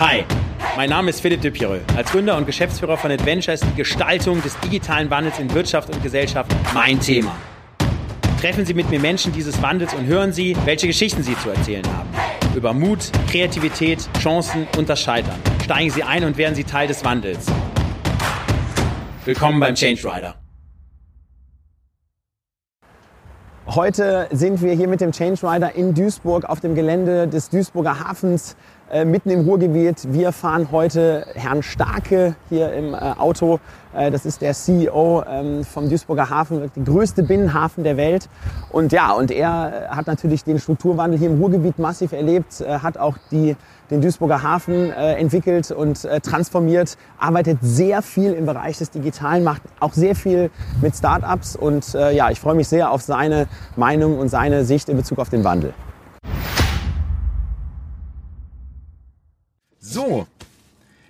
Hi, mein Name ist Philipp de Pireux. Als Gründer und Geschäftsführer von Adventure ist die Gestaltung des digitalen Wandels in Wirtschaft und Gesellschaft mein Thema. Treffen Sie mit mir Menschen dieses Wandels und hören Sie, welche Geschichten sie zu erzählen haben. Über Mut, Kreativität, Chancen und das Scheitern. Steigen Sie ein und werden Sie Teil des Wandels. Willkommen beim Change Rider. Heute sind wir hier mit dem Change Rider in Duisburg auf dem Gelände des Duisburger Hafens äh, mitten im Ruhrgebiet. Wir fahren heute Herrn Starke hier im äh, Auto. Äh, das ist der CEO ähm, vom Duisburger Hafen, der größte Binnenhafen der Welt. Und ja, und er hat natürlich den Strukturwandel hier im Ruhrgebiet massiv erlebt, hat auch die, den Duisburger Hafen entwickelt und transformiert, arbeitet sehr viel im Bereich des Digitalen, macht auch sehr viel mit Startups und ja, ich freue mich sehr auf seine Meinung und seine Sicht in Bezug auf den Wandel. So,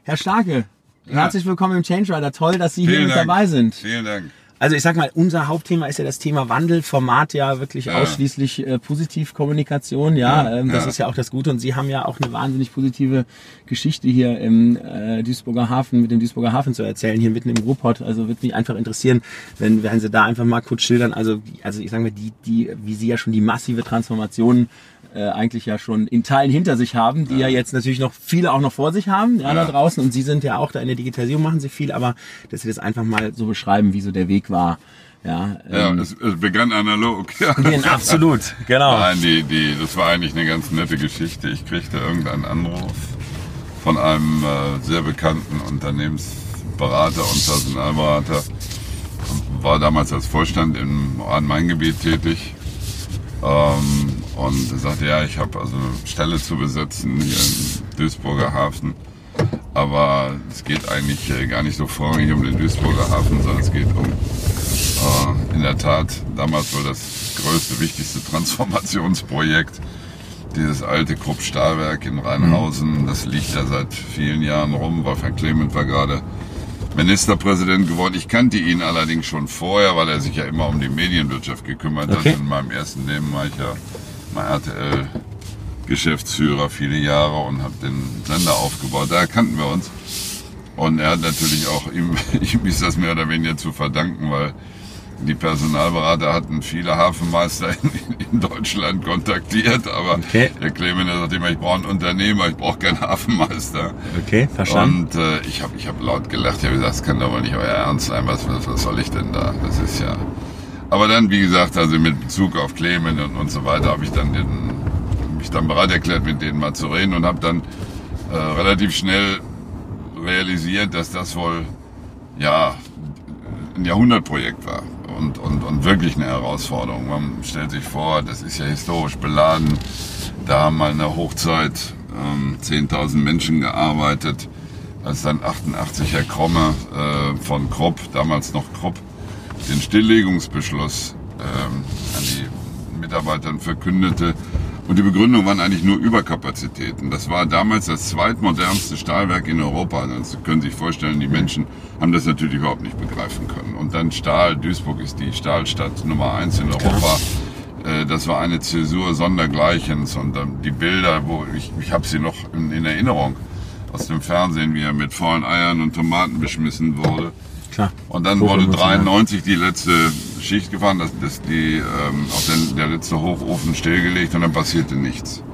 Herr Starke, ja. herzlich willkommen im Change Rider. Toll, dass Sie Vielen hier mit Dank. dabei sind. Vielen Dank. Also ich sag mal, unser Hauptthema ist ja das Thema Wandel, Format ja wirklich ja. ausschließlich äh, Positivkommunikation, ja, ja, ähm, das ja. ist ja auch das Gute und Sie haben ja auch eine wahnsinnig positive Geschichte hier im äh, Duisburger Hafen, mit dem Duisburger Hafen zu erzählen, hier mitten im Ruhrpott, also würde mich einfach interessieren, wenn, wenn Sie da einfach mal kurz schildern, also, also ich sag mal, die, die, wie Sie ja schon die massive Transformation äh, eigentlich ja schon in Teilen hinter sich haben, die ja. ja jetzt natürlich noch viele auch noch vor sich haben, ja, ja, da draußen. Und Sie sind ja auch da in der Digitalisierung, machen Sie viel, aber dass Sie das einfach mal so beschreiben, wie so der Weg war. Ja, ähm, ja es, es begann analog. Ja. absolut, genau. Nein, die, die, das war eigentlich eine ganz nette Geschichte. Ich kriegte irgendeinen Anruf von einem äh, sehr bekannten Unternehmensberater und Personalberater. War damals als Vorstand im Rhein-Main-Gebiet tätig ähm, und er sagte, ja, ich habe also eine Stelle zu besetzen hier im Duisburger Hafen. Aber es geht eigentlich äh, gar nicht so vorrangig um den Duisburger Hafen, sondern es geht um äh, in der Tat damals wohl das größte, wichtigste Transformationsprojekt. Dieses alte Krupp-Stahlwerk in Rheinhausen, das liegt ja seit vielen Jahren rum. Wolfgang Clement war gerade Ministerpräsident geworden. Ich kannte ihn allerdings schon vorher, weil er sich ja immer um die Medienwirtschaft gekümmert okay. hat. In meinem ersten Leben war ich ja mal RTL Geschäftsführer viele Jahre und habe den Sender aufgebaut. Da kannten wir uns. Und er hat natürlich auch ihm, ihm ist das mehr oder weniger zu verdanken, weil die Personalberater hatten viele Hafenmeister in, in Deutschland kontaktiert, aber okay. der Clement sagt immer, ich brauche einen Unternehmer, ich brauche keinen Hafenmeister. Okay, verstanden. Und äh, ich habe ich hab laut gelacht, ich habe gesagt, das kann doch wohl nicht euer Ernst sein, was, was soll ich denn da? Das ist ja... Aber dann, wie gesagt, also mit Bezug auf Clement und, und so weiter, habe ich dann den, mich dann bereit erklärt, mit denen mal zu reden und habe dann äh, relativ schnell realisiert, dass das wohl ja ein Jahrhundertprojekt war und, und, und wirklich eine Herausforderung. Man stellt sich vor, das ist ja historisch beladen. Da haben mal in der Hochzeit ähm, 10.000 Menschen gearbeitet. Als dann 88 Herr Kromme äh, von Krupp, damals noch Krupp, den Stilllegungsbeschluss ähm, an die Mitarbeitern verkündete, und die Begründung waren eigentlich nur Überkapazitäten. Das war damals das zweitmodernste Stahlwerk in Europa. Das können Sie sich vorstellen, die Menschen haben das natürlich überhaupt nicht begreifen können. Und dann Stahl, Duisburg ist die Stahlstadt Nummer eins in Europa. Äh, das war eine Zäsur sondergleichens. Und die Bilder, wo ich, ich habe sie noch in, in Erinnerung aus dem Fernsehen, wie er mit vollen Eiern und Tomaten beschmissen wurde. Und dann wurde 93 die letzte Schicht gefahren, dass, dass die ähm, auch den, der letzte Hochofen stillgelegt und dann passierte nichts.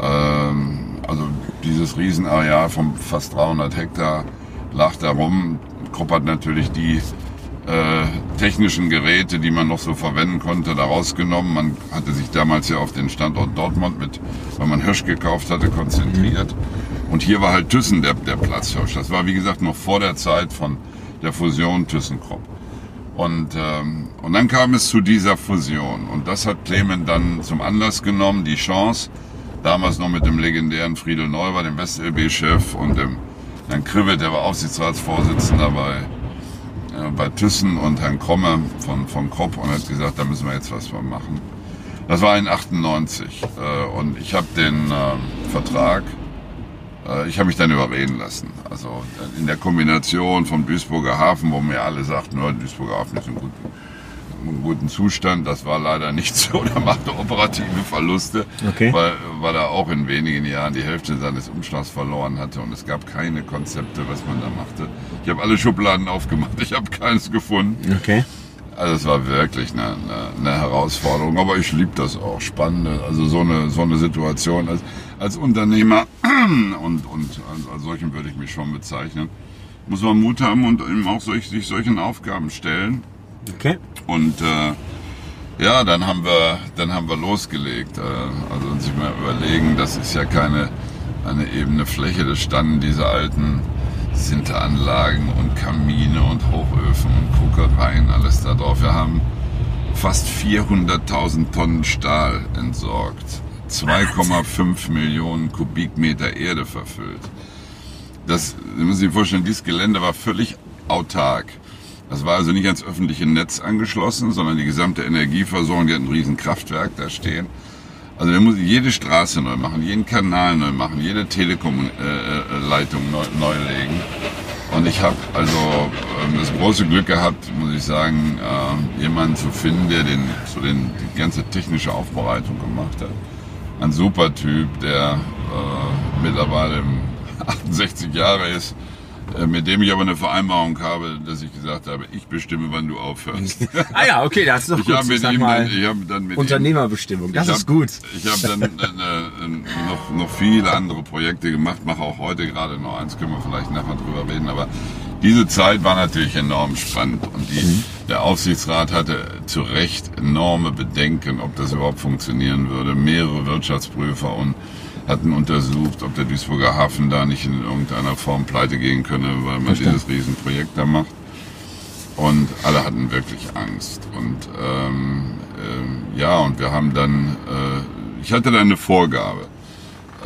Ähm, also dieses Riesenareal von fast 300 Hektar lag da rum. Krupp hat natürlich die äh, technischen Geräte, die man noch so verwenden konnte, da rausgenommen. Man hatte sich damals ja auf den Standort Dortmund mit, weil man Hirsch gekauft hatte, konzentriert. Und hier war halt Thyssen der, der Platzhirsch. Das war wie gesagt noch vor der Zeit von der Fusion ThyssenKrupp. Und, ähm, und dann kam es zu dieser Fusion. Und das hat Clement dann zum Anlass genommen, die Chance, damals noch mit dem legendären Friedel Neuber, dem WestLB-Chef, und dem Herrn Krivet, der war Aufsichtsratsvorsitzender bei, äh, bei Thyssen und Herrn Kromme von, von Kropp und hat gesagt, da müssen wir jetzt was machen. Das war in 98 äh, und ich habe den äh, Vertrag ich habe mich dann überreden lassen. Also in der Kombination vom Duisburger Hafen, wo mir alle sagten, nur Duisburger Hafen ist ein gut, einem guten Zustand. Das war leider nicht so. Der machte operative Verluste, Okay. weil, weil er auch in wenigen Jahren die Hälfte seines Umschlags verloren hatte und es gab keine Konzepte, was man da machte. Ich habe alle Schubladen aufgemacht, ich habe keins gefunden. Okay. Also es war wirklich eine, eine, eine Herausforderung, aber ich liebe das auch, spannende, also so eine, so eine Situation als, als Unternehmer und, und als solchen würde ich mich schon bezeichnen, muss man Mut haben und eben auch solch, sich solchen Aufgaben stellen. Okay. Und äh, ja, dann haben wir, dann haben wir losgelegt. Äh, also uns sich mal überlegen, das ist ja keine eine ebene Fläche, da standen diese alten Sinteranlagen und Kamine und Hochöfen und Kokereien, alles da drauf. Wir haben fast 400.000 Tonnen Stahl entsorgt, 2,5 Millionen Kubikmeter Erde verfüllt. Das, Sie müssen sich vorstellen, dieses Gelände war völlig autark. Das war also nicht ans öffentliche Netz angeschlossen, sondern die gesamte Energieversorgung, die hat ein riesen Kraftwerk da stehen. Also wir mussten jede Straße neu machen, jeden Kanal neu machen, jede Telekom-Leitung neu, neu legen. Und ich habe also ähm, das große Glück gehabt, muss ich sagen, äh, jemanden zu finden, der den, so den, die ganze technische Aufbereitung gemacht hat. Ein super Typ, der äh, mittlerweile 68 Jahre ist, äh, mit dem ich aber eine Vereinbarung habe, dass ich gesagt habe, ich bestimme, wann du aufhörst. Ah ja, okay, das ist doch Ich gut. habe mit ihm, mal, dann, ich habe dann mit ihm, Unternehmerbestimmung, das ich ist hab, gut. Ich habe dann äh, äh, noch, noch viele andere Projekte gemacht, mache auch heute gerade noch eins, können wir vielleicht nachher drüber reden, aber diese Zeit war natürlich enorm spannend und die, Mhm. der Aufsichtsrat hatte zu Recht enorme Bedenken, ob das überhaupt funktionieren würde. Mehrere Wirtschaftsprüfer und hatten untersucht, ob der Duisburger Hafen da nicht in irgendeiner Form pleite gehen könne, weil man Verstanden. dieses Riesenprojekt da macht. Und alle hatten wirklich Angst. Und ähm, ähm, ja, und wir haben dann, äh, ich hatte dann eine Vorgabe.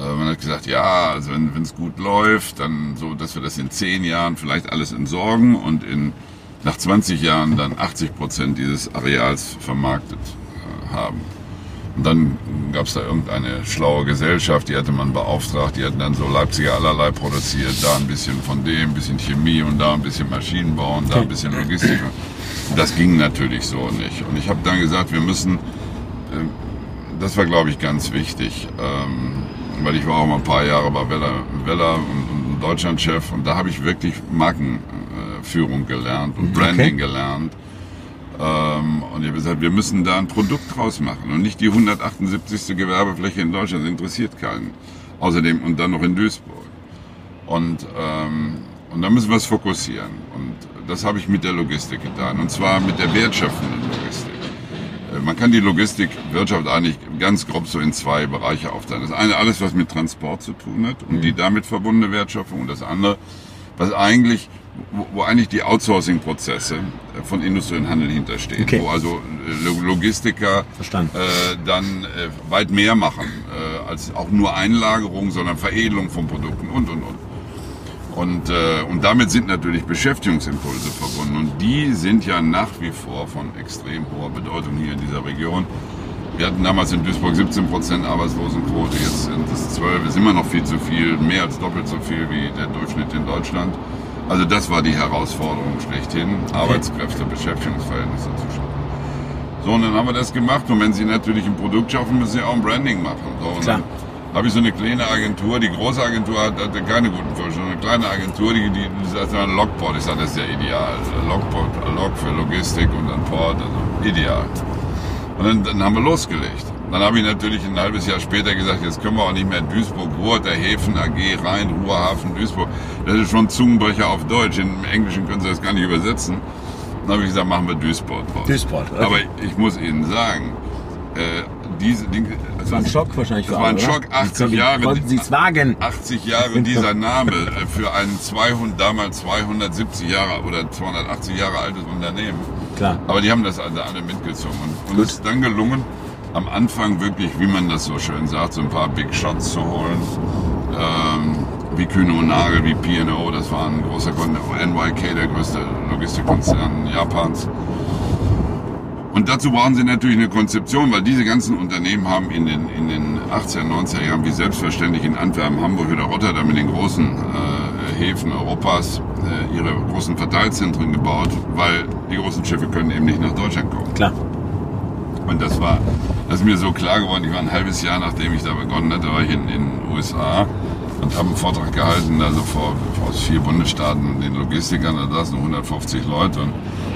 Äh, man hat gesagt, ja, also wenn es gut läuft, dann so, dass wir das in zehn Jahren vielleicht alles entsorgen und in nach 20 Jahren dann 80 Prozent dieses Areals vermarktet äh, haben. Und dann gab es da irgendeine schlaue Gesellschaft, die hatte man beauftragt, die hatten dann so Leipziger allerlei produziert, da ein bisschen von dem, ein bisschen Chemie und da ein bisschen Maschinenbau und da ein bisschen Logistik. Das ging natürlich so nicht. Und ich habe dann gesagt, wir müssen, äh, das war glaube ich ganz wichtig, ähm, weil ich war auch mal ein paar Jahre bei Weller, Weller und, und Deutschlandchef und da habe ich wirklich Markenführung gelernt und Branding gelernt. Ähm, und ich habe gesagt, wir müssen da ein Produkt draus machen und nicht die 178. Gewerbefläche in Deutschland. Das interessiert keinen. Außerdem und dann noch in Duisburg. Und, ähm, und da müssen wir es fokussieren. Und das habe ich mit der Logistik getan. Und zwar mit der wertschöpfenden Logistik. Äh, Man kann die Logistikwirtschaft eigentlich ganz grob so in zwei Bereiche aufteilen. Das eine alles, was mit Transport zu tun hat und die damit verbundene Wertschöpfung. Und das andere, was eigentlich, wo, wo eigentlich die Outsourcing-Prozesse äh, von Industrie und Handel hinterstehen. Okay. Wo also äh, Lo- Logistiker äh, dann äh, weit mehr machen äh, als auch nur Einlagerung, sondern Veredelung von Produkten und und und. Und, äh, und damit sind natürlich Beschäftigungsimpulse verbunden. Und die sind ja nach wie vor von extrem hoher Bedeutung hier in dieser Region. Wir hatten damals in Duisburg 17 Prozent Arbeitslosenquote, jetzt sind es 12, ist immer noch viel zu viel, mehr als doppelt so viel wie der Durchschnitt in Deutschland. Also das war die Herausforderung schlechthin, Arbeitskräfte, Beschäftigungsverhältnisse zu schaffen. So, und dann haben wir das gemacht. Und wenn Sie natürlich ein Produkt schaffen, müssen Sie auch ein Branding machen. So, und Klar. dann habe ich so eine kleine Agentur. Die große Agentur hat, hatte keine guten Vorstellungen. Eine kleine Agentur, die, die, die sagt, ein Logport. Ich sage, das ist ja ideal. Logport, Log für Logistik und dann Port, also ideal. Und dann, dann haben wir losgelegt. Dann habe ich natürlich ein halbes Jahr später gesagt, jetzt können wir auch nicht mehr Duisburg, Ruhr, der Häfen AG, Rhein, Ruhrhafen, Duisburg. Das ist schon Zungenbrecher auf Deutsch. Im Englischen können Sie das gar nicht übersetzen. Dann habe ich gesagt, machen wir Duisburg draus. Duisburg, okay. Aber ich muss Ihnen sagen, äh, diese also Das war ein Schock wahrscheinlich Das war ein alle? Schock, 80 Wie Jahre. Konnten Sie es wagen? 80 Jahre dieser Name äh, für ein 200, damals 270 Jahre oder 280 Jahre altes Unternehmen. Klar. Aber die haben das also alle mitgezogen. Und Gut. ist dann gelungen, am Anfang wirklich, wie man das so schön sagt, so ein paar Big Shots zu holen. Ähm, wie Kühne und Nagel, wie P&O, das war ein großer Kunde. NYK, der größte Logistikkonzern Japans. Und dazu brauchen sie natürlich eine Konzeption, weil diese ganzen Unternehmen haben in den, in den 80er, 90er Jahren wie selbstverständlich in Antwerpen, Hamburg oder Rotterdam in den großen äh, Häfen Europas äh, ihre großen Verteilzentren gebaut, weil die großen Schiffe können eben nicht nach Deutschland kommen. Klar. Und das war, das ist mir so klar geworden. Ich war ein halbes Jahr, nachdem ich da begonnen hatte, war ich in den USA und habe einen Vortrag gehalten, also vor, vor vier Bundesstaaten, den Logistikern, da saßen 150 Leute und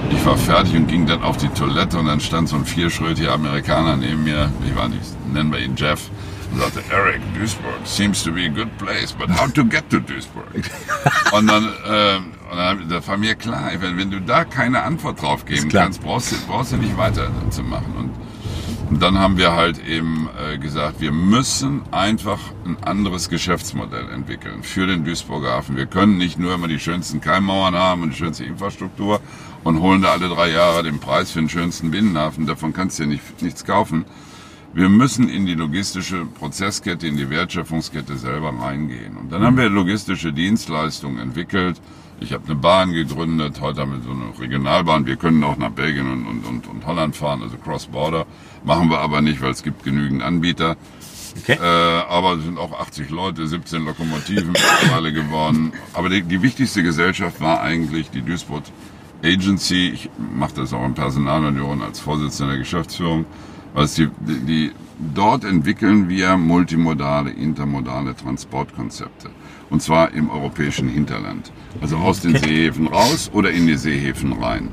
ich war fertig und ging dann auf die Toilette und dann stand so ein vierschrötiger Amerikaner neben mir, ich war nicht, nennen wir ihn Jeff, und sagte, Eric, Duisburg seems to be a good place, but how to get to Duisburg? und dann, äh, und dann das war mir klar, wenn, wenn du da keine Antwort drauf geben kannst, brauchst du, brauchst du nicht weiterzumachen. Und und dann haben wir halt eben äh, gesagt, wir müssen einfach ein anderes Geschäftsmodell entwickeln für den Duisburger Hafen. Wir können nicht nur immer die schönsten Keimmauern haben und die schönste Infrastruktur und holen da alle drei Jahre den Preis für den schönsten Binnenhafen. Davon kannst du ja nicht, nichts kaufen. Wir müssen in die logistische Prozesskette, in die Wertschöpfungskette selber reingehen. Und dann haben wir logistische Dienstleistungen entwickelt, ich habe eine Bahn gegründet, heute haben wir so eine Regionalbahn. Wir können auch nach Belgien und, und, und, und Holland fahren, also Cross-Border. Machen wir aber nicht, weil es gibt genügend Anbieter. Okay. Äh, aber es sind auch 80 Leute, 17 Lokomotiven mittlerweile geworden. Aber die, die wichtigste Gesellschaft war eigentlich die Duisburg Agency. Ich mache das auch in Personalunion als Vorsitzender der Geschäftsführung. Was die, die, die, dort entwickeln wir multimodale, intermodale Transportkonzepte. Und zwar im europäischen Hinterland. Also aus den Seehäfen raus oder in die Seehäfen rein.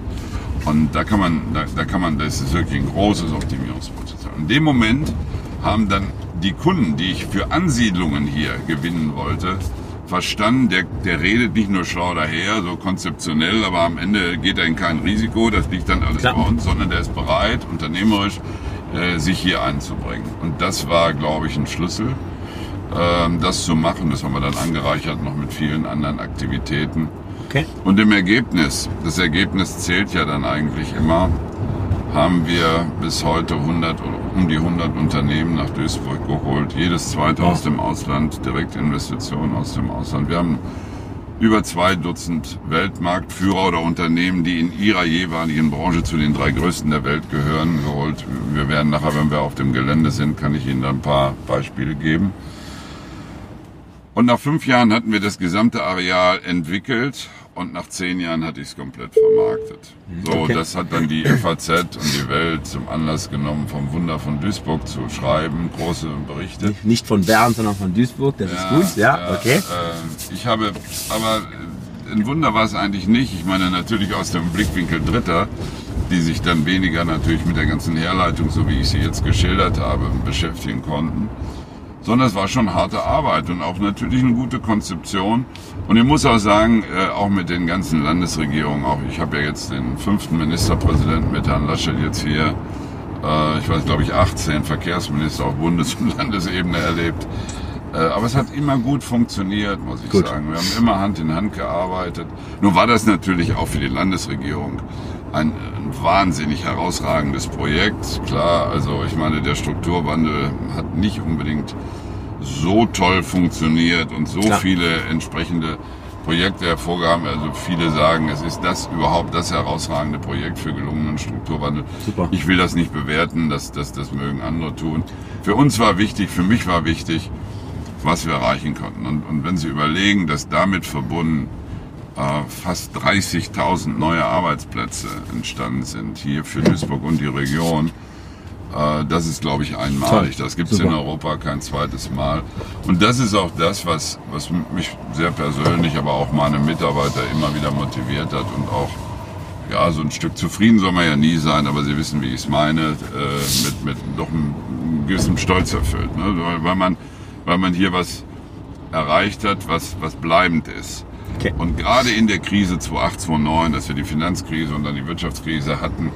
Und da kann man, da, da kann man, das ist wirklich ein großes Optimierungspotenzial. In dem Moment haben dann die Kunden, die ich für Ansiedlungen hier gewinnen wollte, verstanden, der, der redet nicht nur schlau daher, so konzeptionell, aber am Ende geht er in kein Risiko, das liegt dann alles Klar. bei uns, sondern der ist bereit, unternehmerisch, äh, sich hier einzubringen. Und das war, glaube ich, ein Schlüssel. Ähm, das zu machen. Das haben wir dann angereichert noch mit vielen anderen Aktivitäten. Okay. Und im Ergebnis, das Ergebnis zählt ja dann eigentlich immer, haben wir bis heute 100, um die 100 Unternehmen nach Duisburg geholt. Jedes zweite oh. aus dem Ausland, Direktinvestitionen aus dem Ausland. Wir haben über zwei Dutzend Weltmarktführer oder Unternehmen, die in ihrer jeweiligen Branche zu den drei größten der Welt gehören, geholt. Wir werden nachher, wenn wir auf dem Gelände sind, kann ich Ihnen ein paar Beispiele geben. Und nach fünf Jahren hatten wir das gesamte Areal entwickelt und nach zehn Jahren hatte ich es komplett vermarktet. So, okay. das hat dann die FAZ und die Welt zum Anlass genommen, vom Wunder von Duisburg zu schreiben, große Berichte. Nicht von Bern, sondern von Duisburg, das ja, ist gut, ja, ja okay. Äh, ich habe, aber ein Wunder war es eigentlich nicht. Ich meine natürlich aus dem Blickwinkel Dritter, die sich dann weniger natürlich mit der ganzen Herleitung, so wie ich sie jetzt geschildert habe, beschäftigen konnten sondern es war schon harte Arbeit und auch natürlich eine gute Konzeption. Und ich muss auch sagen, äh, auch mit den ganzen Landesregierungen, auch ich habe ja jetzt den fünften Ministerpräsidenten mit Herrn Laschet jetzt hier, äh, ich weiß glaube ich 18 Verkehrsminister auf Bundes- und Landesebene erlebt. Äh, aber es hat immer gut funktioniert, muss ich gut. sagen. Wir haben immer Hand in Hand gearbeitet. Nun war das natürlich auch für die Landesregierung ein, ein wahnsinnig herausragendes Projekt. Klar, also ich meine, der Strukturwandel hat nicht unbedingt so toll funktioniert und so Klar. viele entsprechende Projekte hervorgehoben. Also viele sagen, es ist das überhaupt das herausragende Projekt für gelungenen Strukturwandel. Super. Ich will das nicht bewerten, das, das, das mögen andere tun. Für uns war wichtig, für mich war wichtig, was wir erreichen konnten. Und, und wenn Sie überlegen, dass damit verbunden fast 30.000 neue Arbeitsplätze entstanden sind hier für Duisburg und die Region. Äh, das ist, glaube ich, einmalig. Das gibt es in Europa kein zweites Mal. Und das ist auch das, was, was mich sehr persönlich, aber auch meine Mitarbeiter immer wieder motiviert hat und auch ja, so ein Stück zufrieden soll man ja nie sein, aber Sie wissen, wie ich es meine, äh, mit, mit doch einem gewissen Stolz erfüllt. Ne? Weil, man, weil man hier was erreicht hat, was, was bleibend ist. Okay. Und gerade in der Krise 2008, 2009, dass wir die Finanzkrise und dann die Wirtschaftskrise hatten,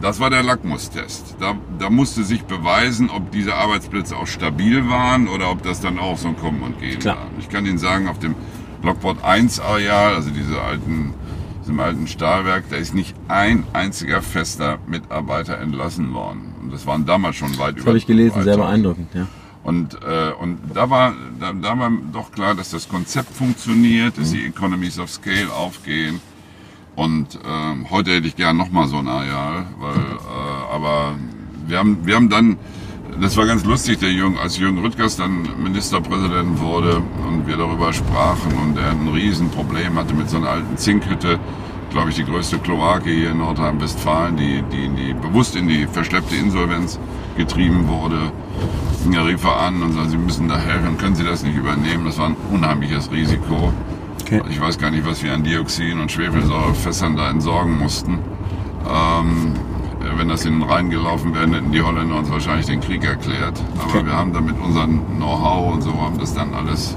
das war der Lackmustest. Da, da musste sich beweisen, ob diese Arbeitsplätze auch stabil waren oder ob das dann auch so ein Kommen und Gehen Klar. war. Ich kann Ihnen sagen, auf dem Lockport 1 Areal, also diese alten, diesem alten Stahlwerk, da ist nicht ein einziger fester Mitarbeiter entlassen worden. Und das waren damals schon weit das über. Das habe ich gelesen, sehr beeindruckend, ja. Und, äh, und da, war, da, da war doch klar, dass das Konzept funktioniert, dass die Economies of Scale aufgehen. Und ähm, heute hätte ich gern nochmal so ein Areal, weil, äh, aber wir haben, wir haben dann, das war ganz lustig, der Jürgen, als Jürgen Rüttgers dann Ministerpräsident wurde und wir darüber sprachen und er ein Riesenproblem hatte mit so einer alten Zinkhütte, glaube ich, die größte Kloake hier in Nordrhein-Westfalen, die, die, die bewusst in die verschleppte Insolvenz getrieben wurde. Er rief er an und sagte, Sie müssen da helfen, können Sie das nicht übernehmen? Das war ein unheimliches Risiko. Okay. Ich weiß gar nicht, was wir an Dioxin und Schwefelsäurefässern da entsorgen mussten. Ähm, wenn das in den Rhein gelaufen wäre, hätten die Holländer uns wahrscheinlich den Krieg erklärt. Aber okay. wir haben da mit unserem Know-how und so haben das dann alles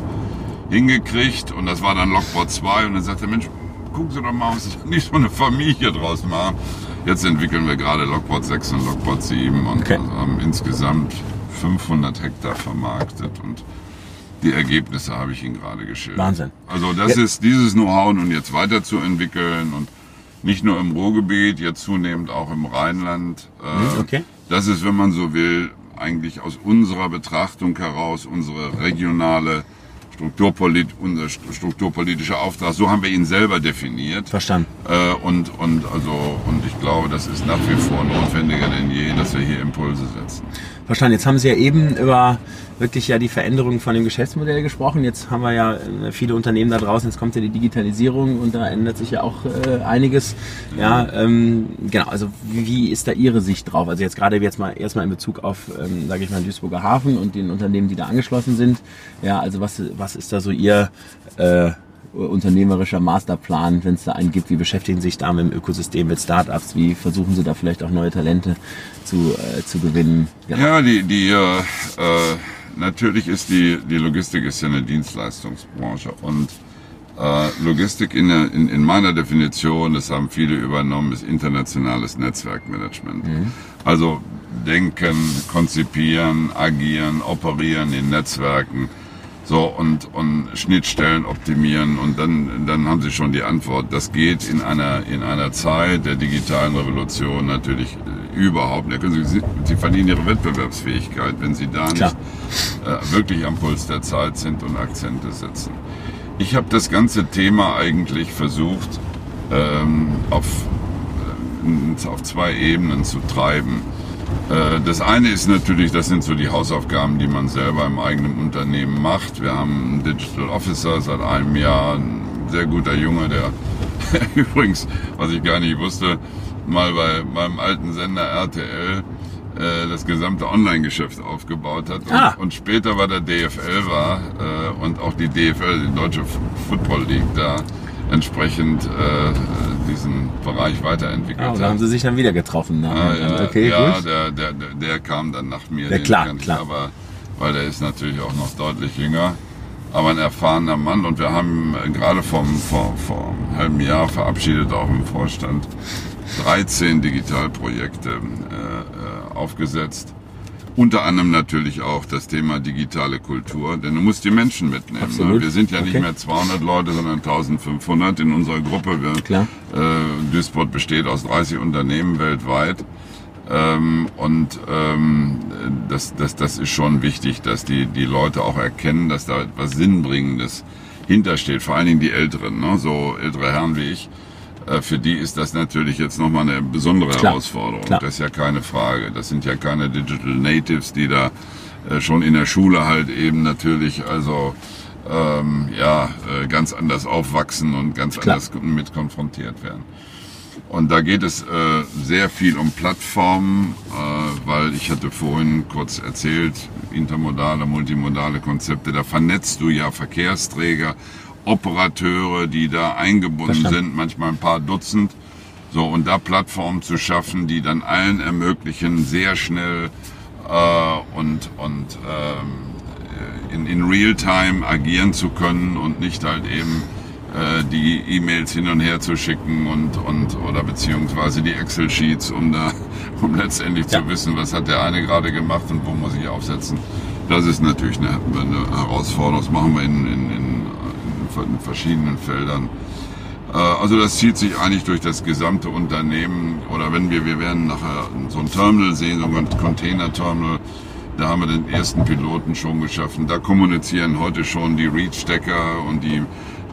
hingekriegt und das war dann Lockport 2 und dann sagte der Mensch, gucken Sie doch mal, ob Sie nicht so eine Familie draus machen. Jetzt entwickeln wir gerade Lockport 6 und Lockport 7 und okay. haben insgesamt 500 Hektar vermarktet und die Ergebnisse habe ich Ihnen gerade geschildert. Wahnsinn. Also das ja. ist dieses Know-how nun jetzt weiterzuentwickeln und nicht nur im Ruhrgebiet, jetzt zunehmend auch im Rheinland. Äh, okay. Das ist, wenn man so will, eigentlich aus unserer Betrachtung heraus unsere regionale Strukturpolit, unser strukturpolitischer Auftrag, so haben wir ihn selber definiert. Verstanden. Äh, und, und, also, und ich glaube, das ist nach wie vor notwendiger denn je, dass wir hier Impulse setzen. Verstanden. Jetzt haben Sie ja eben über wirklich ja die Veränderung von dem Geschäftsmodell gesprochen. Jetzt haben wir ja äh, viele Unternehmen da draußen, jetzt kommt ja die Digitalisierung und da ändert sich ja auch äh, einiges. Ja, ähm, genau, also wie ist da Ihre Sicht drauf? Also jetzt gerade jetzt mal erstmal in Bezug auf, ähm, sage ich mal, Duisburger Hafen und den Unternehmen, die da angeschlossen sind. Ja, also was, was ist da so Ihr äh, unternehmerischer Masterplan, wenn es da einen gibt? Wie beschäftigen Sie sich da mit dem Ökosystem, mit Startups? Wie versuchen Sie da vielleicht auch neue Talente zu, äh, zu gewinnen? Genau. Ja, die, die äh, äh natürlich ist die, die Logistik ist ja eine Dienstleistungsbranche und äh, Logistik in, in, in meiner Definition, das haben viele übernommen, ist internationales Netzwerkmanagement. Mhm. Also denken, konzipieren, agieren, operieren in Netzwerken so, und, und Schnittstellen optimieren und dann, dann haben Sie schon die Antwort. Das geht in einer, in einer Zeit der digitalen Revolution natürlich äh, überhaupt nicht. Sie, Sie verlieren Ihre Wettbewerbsfähigkeit, wenn Sie da nicht äh, wirklich am Puls der Zeit sind und Akzente setzen. Ich habe das ganze Thema eigentlich versucht, ähm, auf, äh, auf zwei Ebenen zu treiben. Äh, das eine ist natürlich, das sind so die Hausaufgaben, die man selber im eigenen Unternehmen macht. Wir haben einen Digital Officer seit einem Jahr, ein sehr guter Junge, der übrigens, was ich gar nicht wusste, mal bei meinem alten Sender RTL äh, das gesamte Online-Geschäft aufgebaut hat und, ah. und, später bei der DFL war äh, und auch die DFL, die Deutsche Football League, da entsprechend äh, diesen Bereich weiterentwickelt ah, da haben sie sich dann wieder getroffen. Ne? Ah, ja, okay, ja der, der, der kam dann nach mir. Ja, klar, klar. Aber, weil der ist natürlich auch noch deutlich jünger, aber ein erfahrener Mann. Und wir haben äh, gerade vom, vor, vor einem halben Jahr verabschiedet, auch im Vorstand, 13 Digitalprojekte äh, äh aufgesetzt unter anderem natürlich auch das Thema digitale Kultur, denn du musst die Menschen mitnehmen. Ne? Wir sind ja okay. nicht mehr 200 Leute, sondern 1500 in unserer Gruppe. Wir, Klar. Äh, Duisburg besteht aus 30 Unternehmen weltweit. Ähm, und ähm, das, das, das ist schon wichtig, dass die, die Leute auch erkennen, dass da etwas Sinnbringendes hintersteht. Vor allen Dingen die Älteren, ne? so ältere Herren wie ich für die ist das natürlich jetzt nochmal eine besondere Klar. Herausforderung. Klar. Das ist ja keine Frage. Das sind ja keine Digital Natives, die da äh, schon in der Schule halt eben natürlich also ähm, ja äh, ganz anders aufwachsen und ganz Klar. anders mit konfrontiert werden. Und da geht es äh, sehr viel um Plattformen, äh, weil ich hatte vorhin kurz erzählt, intermodale, multimodale Konzepte, da vernetzt du ja Verkehrsträger Operateure, die da eingebunden Verstanden. sind, manchmal ein paar Dutzend. So, und da Plattformen zu schaffen, die dann allen ermöglichen, sehr schnell äh, und, und ähm, in, in Realtime agieren zu können und nicht halt eben äh, die E-Mails hin und her zu schicken und, und oder beziehungsweise die Excel-Sheets, um da, um letztendlich ja. zu wissen, was hat der eine gerade gemacht und wo muss ich aufsetzen. Das ist natürlich eine, eine Herausforderung. Das machen wir in, in, in in verschiedenen Feldern. Äh, also das zieht sich eigentlich durch das gesamte Unternehmen. Oder wenn wir, wir werden nachher so ein Terminal sehen, so ein Container-Terminal, da haben wir den ersten Piloten schon geschaffen. Da kommunizieren heute schon die Reach-Stecker und die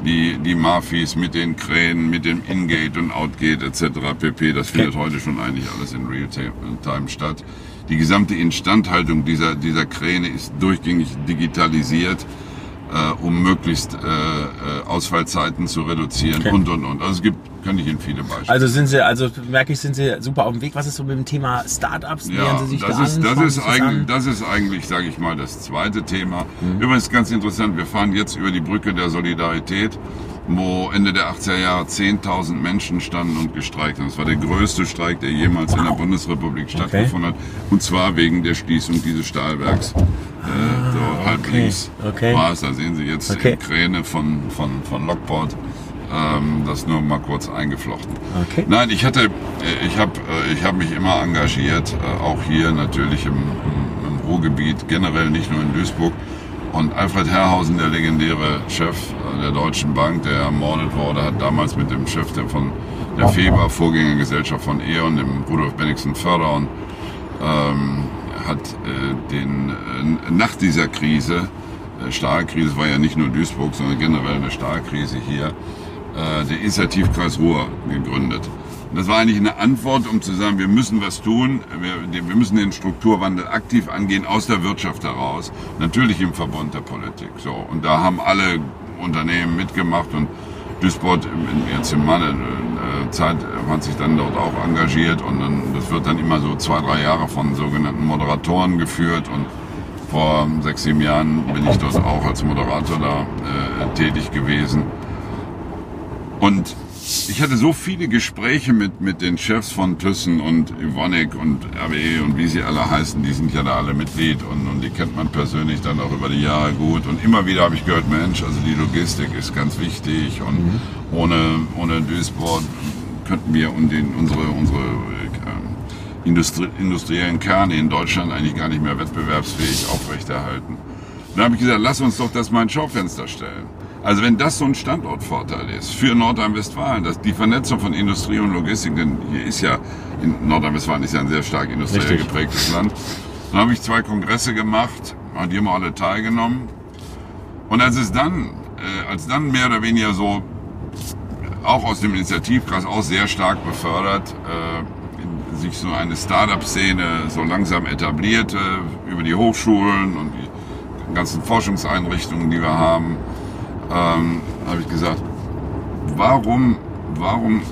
die, die Mafis mit den Kränen, mit dem Ingate und Outgate etc. pp. Das findet heute schon eigentlich alles in Real-Time statt. Die gesamte Instandhaltung dieser, dieser Kräne ist durchgängig digitalisiert äh, um möglichst äh, äh, Ausfallzeiten zu reduzieren okay. und und und. Also es gibt, kann ich Ihnen viele Beispiele. Also sind Sie, also merke ich, sind Sie super auf dem Weg. Was ist so mit dem Thema Startups? Ja, Sie sich das da ist, an? Das ist, eigentlich, das ist eigentlich, sage ich mal, das zweite Thema. Mhm. Übrigens ganz interessant, wir fahren jetzt über die Brücke der Solidarität wo Ende der 80er Jahre 10.000 Menschen standen und gestreikt haben. Das war der größte Streik, der jemals wow. in der Bundesrepublik stattgefunden okay. hat. Und zwar wegen der Schließung dieses Stahlwerks. Äh, ah, so halb okay. links okay. war es. Da sehen Sie jetzt okay. Kräne von, von, von Lockport. Ähm, das nur mal kurz eingeflochten. Okay. Nein, ich hatte, äh, ich habe äh, ich hab mich immer engagiert, äh, auch hier natürlich im, im, im Ruhrgebiet, generell nicht nur in Duisburg. Und Alfred Herrhausen, der legendäre Chef der Deutschen Bank, der ermordet wurde, hat damals mit dem Chef der, von der FEBA, Vorgängergesellschaft von E.ON, dem Rudolf Bennigsen Förder, und ähm, hat äh, den, äh, nach dieser Krise, äh, Stahlkrise, war ja nicht nur Duisburg, sondern generell eine Stahlkrise hier, äh, der Initiativkreis Ruhr gegründet. Das war eigentlich eine Antwort, um zu sagen, wir müssen was tun, wir, wir, müssen den Strukturwandel aktiv angehen, aus der Wirtschaft heraus, natürlich im Verbund der Politik. So, und da haben alle Unternehmen mitgemacht und Duisburg jetzt in meiner äh, Zeit hat sich dann dort auch engagiert und dann, das wird dann immer so zwei, drei Jahre von sogenannten Moderatoren geführt und vor sechs, sieben Jahren bin ich dort auch als Moderator da äh, tätig gewesen. Und ich hatte so viele Gespräche mit, mit den Chefs von Thyssen und Ivonik und RWE und wie sie alle heißen, die sind ja da alle Mitglied und, und die kennt man persönlich dann auch über die Jahre gut. Und immer wieder habe ich gehört, Mensch, also die Logistik ist ganz wichtig und mhm. ohne, ohne Duisburg könnten wir und den, unsere, unsere äh, Industrie, industriellen Kerne in Deutschland eigentlich gar nicht mehr wettbewerbsfähig aufrechterhalten. Und da habe ich gesagt, lass uns doch das mal ins Schaufenster stellen. Also wenn das so ein Standortvorteil ist für Nordrhein-Westfalen, dass die Vernetzung von Industrie und Logistik, denn hier ist ja, in Nordrhein-Westfalen ist ja ein sehr stark industriell Richtig. geprägtes Land. Dann habe ich zwei Kongresse gemacht, an die haben alle teilgenommen. Und als es dann, äh, als dann mehr oder weniger so, auch aus dem Initiativkreis auch sehr stark befördert, äh, sich so eine Start-up-Szene so langsam etablierte über die Hochschulen und die ganzen Forschungseinrichtungen, die wir haben, ähm, habe ich gesagt, warum, warum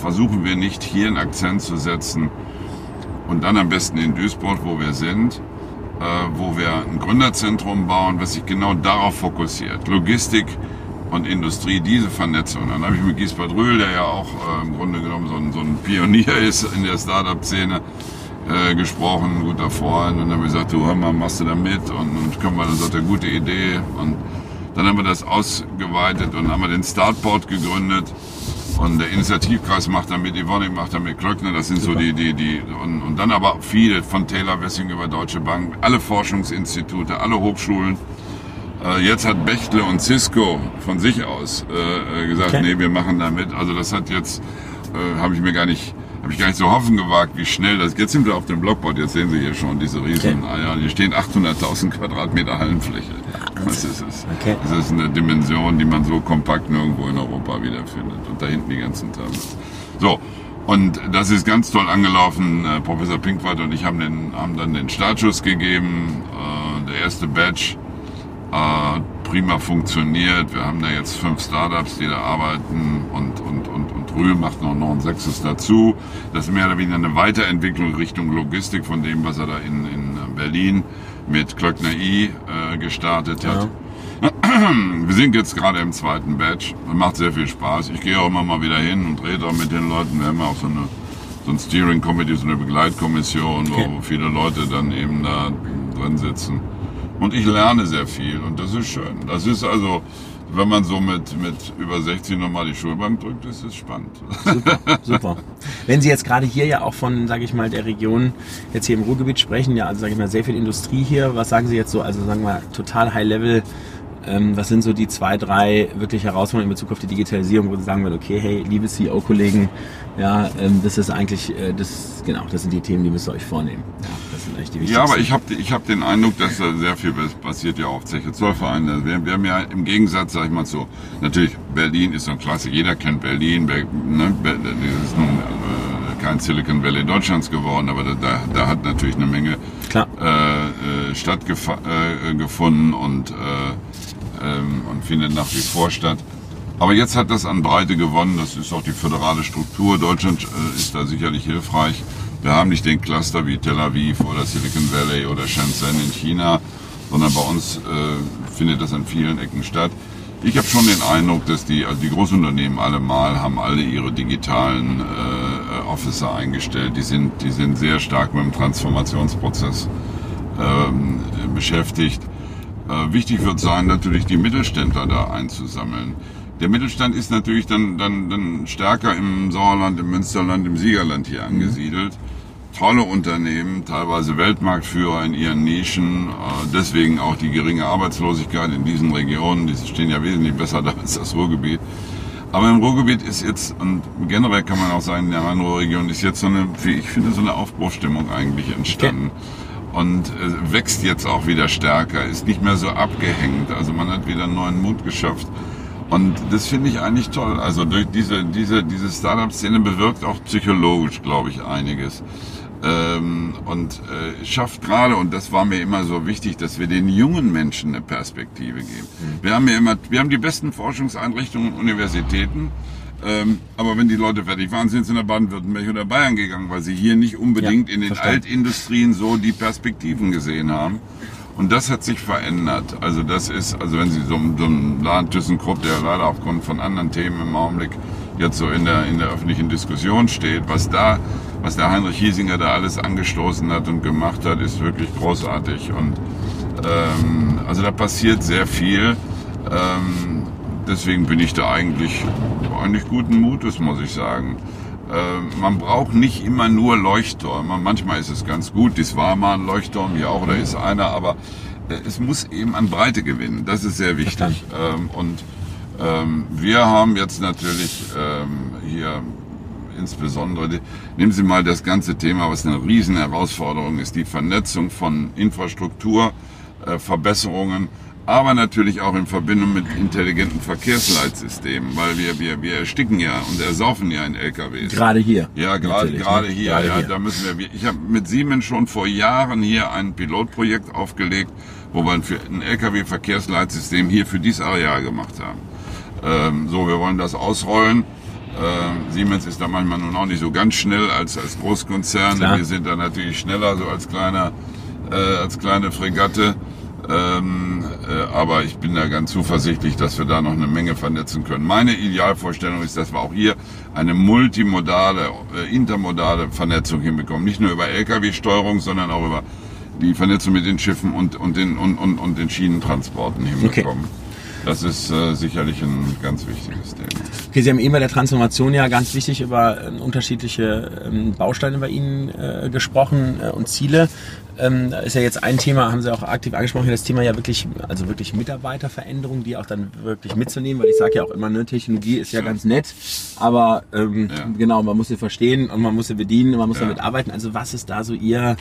versuchen wir nicht hier einen Akzent zu setzen und dann am besten in Duisburg, wo wir sind, äh, wo wir ein Gründerzentrum bauen, was sich genau darauf fokussiert. Logistik und Industrie, diese Vernetzung. Dann habe ich mit Giesbert Rühl, der ja auch äh, im Grunde genommen so ein, so ein Pionier ist in der Startup-Szene, äh, gesprochen, ein guter Freund. Und dann haben wir gesagt, du hör mal, machst du da mit? Und, und können wir, dann sagt er, gute Idee. Und dann haben wir das ausgeweitet und haben wir den Startport gegründet. Und der Initiativkreis macht damit, Yvonne macht damit, Klöckner, das sind Super. so die, die, die, und, und dann aber viele von Taylor Wessing über Deutsche Bank, alle Forschungsinstitute, alle Hochschulen. Äh, jetzt hat Bechtle und Cisco von sich aus äh, gesagt, okay. nee, wir machen da mit. Also das hat jetzt, äh, habe ich mir gar nicht habe ich gar nicht so hoffen gewagt, wie schnell das. Jetzt sind wir auf dem Blockboard, jetzt sehen Sie hier schon diese riesen okay. Eier. Hier stehen 800.000 Quadratmeter Hallenfläche. Was ist es? Okay. Das ist eine Dimension, die man so kompakt nirgendwo in Europa wiederfindet. Und da hinten die ganzen Terminals. So. Und das ist ganz toll angelaufen. Äh, Professor Pinkwart und ich haben, den, haben dann den Startschuss gegeben. Äh, der erste Batch äh, prima funktioniert. Wir haben da jetzt fünf Startups, die da arbeiten und, und, und, und Rühl macht noch, noch ein sechstes dazu. Das ist mehr oder weniger eine Weiterentwicklung Richtung Logistik von dem, was er da in, in Berlin mit Klöckner I äh, gestartet hat. Ja. Wir sind jetzt gerade im zweiten Batch. Das macht sehr viel Spaß. Ich gehe auch immer mal wieder hin und rede auch mit den Leuten. Wir haben ja auch so eine so ein Steering Committee, so eine Begleitkommission, okay. wo viele Leute dann eben da drin sitzen. Und ich lerne sehr viel und das ist schön. Das ist also, wenn man so mit, mit über 60 nochmal die Schulbank drückt, ist es spannend. Super, super. Wenn Sie jetzt gerade hier ja auch von, sage ich mal, der Region jetzt hier im Ruhrgebiet sprechen, ja, also sage ich mal, sehr viel Industrie hier. Was sagen Sie jetzt so, also sagen wir total High Level, ähm, was sind so die zwei, drei wirklich Herausforderungen in Bezug auf die Digitalisierung, wo Sie sagen würden, okay, hey, liebe CEO-Kollegen, ja, ähm, das ist eigentlich, äh, das, genau, das sind die Themen, die müsst ihr euch vornehmen. Ja, vielleicht die wichtigsten. Ja, aber ich habe ich hab den Eindruck, dass da sehr viel passiert ja auf Zeche Zollverein. Also wir, wir haben ja im Gegensatz, sag ich mal so, natürlich Berlin ist so ein Klasse, jeder kennt Berlin, ne, das ist nun äh, kein Silicon Valley Deutschlands geworden, aber da, da hat natürlich eine Menge. Äh, äh, stattgefunden äh, und, äh, ähm, und findet nach wie vor statt. Aber jetzt hat das an Breite gewonnen. Das ist auch die föderale Struktur. Deutschland äh, ist da sicherlich hilfreich. Wir haben nicht den Cluster wie Tel Aviv oder Silicon Valley oder Shenzhen in China, sondern bei uns äh, findet das an vielen Ecken statt. Ich habe schon den Eindruck, dass die, also die Großunternehmen alle mal haben alle ihre digitalen äh, Officer eingestellt. Die sind, die sind sehr stark mit dem Transformationsprozess ähm, beschäftigt. Äh, wichtig wird sein, natürlich die Mittelständler da einzusammeln. Der Mittelstand ist natürlich dann, dann, dann stärker im Sauerland, im Münsterland, im Siegerland hier mhm. angesiedelt. Tolle Unternehmen, teilweise Weltmarktführer in ihren Nischen, äh, deswegen auch die geringe Arbeitslosigkeit in diesen Regionen, die stehen ja wesentlich besser da als das Ruhrgebiet. Aber im Ruhrgebiet ist jetzt, und generell kann man auch sagen, in der Rhein-Ruhr-Region ist jetzt so eine, ich finde, so eine Aufbruchstimmung eigentlich entstanden. Okay. Und äh, wächst jetzt auch wieder stärker, ist nicht mehr so abgehängt. Also man hat wieder einen neuen Mut geschafft. Und das finde ich eigentlich toll. Also durch diese, diese, diese Startup-Szene bewirkt auch psychologisch, glaube ich, einiges. Ähm, und äh, schafft gerade, und das war mir immer so wichtig, dass wir den jungen Menschen eine Perspektive geben. Mhm. Wir haben ja immer, wir haben die besten Forschungseinrichtungen und Universitäten. Ähm, aber wenn die Leute fertig waren, sind sie nach Baden-Württemberg oder Bayern gegangen, weil sie hier nicht unbedingt ja, in den verstanden. Altindustrien so die Perspektiven gesehen haben. Und das hat sich verändert. Also das ist, also wenn Sie so, so einen Laden ThyssenKrupp, der leider aufgrund von anderen Themen im Augenblick jetzt so in der, in der öffentlichen Diskussion steht, was da, was der Heinrich Hiesinger da alles angestoßen hat und gemacht hat, ist wirklich großartig. Und ähm, also da passiert sehr viel. Ähm, deswegen bin ich da eigentlich, eigentlich guten Mutes, muss ich sagen. Äh, man braucht nicht immer nur Leuchttürme. Manchmal ist es ganz gut. Dies war mal ein Leuchtturm, hier auch, oder ist einer, aber äh, es muss eben an Breite gewinnen. Das ist sehr wichtig. Ähm, und ähm, wir haben jetzt natürlich ähm, hier insbesondere, nehmen Sie mal das ganze Thema, was eine riesen Herausforderung ist, die Vernetzung von Infrastruktur, äh, Verbesserungen aber natürlich auch in Verbindung mit intelligenten Verkehrsleitsystemen, weil wir, wir, wir ersticken ja und ersaufen ja in LKWs. Gerade hier. Ja, gerade ne? gerade hier. Gerade ja, hier. Da müssen wir. Ich habe mit Siemens schon vor Jahren hier ein Pilotprojekt aufgelegt, wo wir ein LKW-Verkehrsleitsystem hier für dieses Areal gemacht haben. Ähm, so, wir wollen das ausrollen. Ähm, Siemens ist da manchmal nun auch nicht so ganz schnell als, als Großkonzern. Klar. Wir sind da natürlich schneller so als kleiner, äh, als kleine Fregatte. Ähm, äh, aber ich bin da ganz zuversichtlich, dass wir da noch eine Menge vernetzen können. Meine Idealvorstellung ist, dass wir auch hier eine multimodale, äh, intermodale Vernetzung hinbekommen. Nicht nur über Lkw-Steuerung, sondern auch über die Vernetzung mit den Schiffen und, und, den, und, und, und den Schienentransporten hinbekommen. Okay. Das ist äh, sicherlich ein ganz wichtiges Thema. Okay, Sie haben eben bei der Transformation ja ganz wichtig über äh, unterschiedliche ähm, Bausteine bei Ihnen äh, gesprochen äh, und Ziele. Ähm, da ist ja jetzt ein Thema, haben Sie auch aktiv angesprochen, das Thema ja wirklich, also wirklich Mitarbeiterveränderung, die auch dann wirklich mitzunehmen, weil ich sage ja auch immer, ne, Technologie ist ja, ja. ganz nett, aber ähm, ja. genau, man muss sie verstehen und man muss sie bedienen, man muss ja. damit arbeiten. Also was ist da so Ihr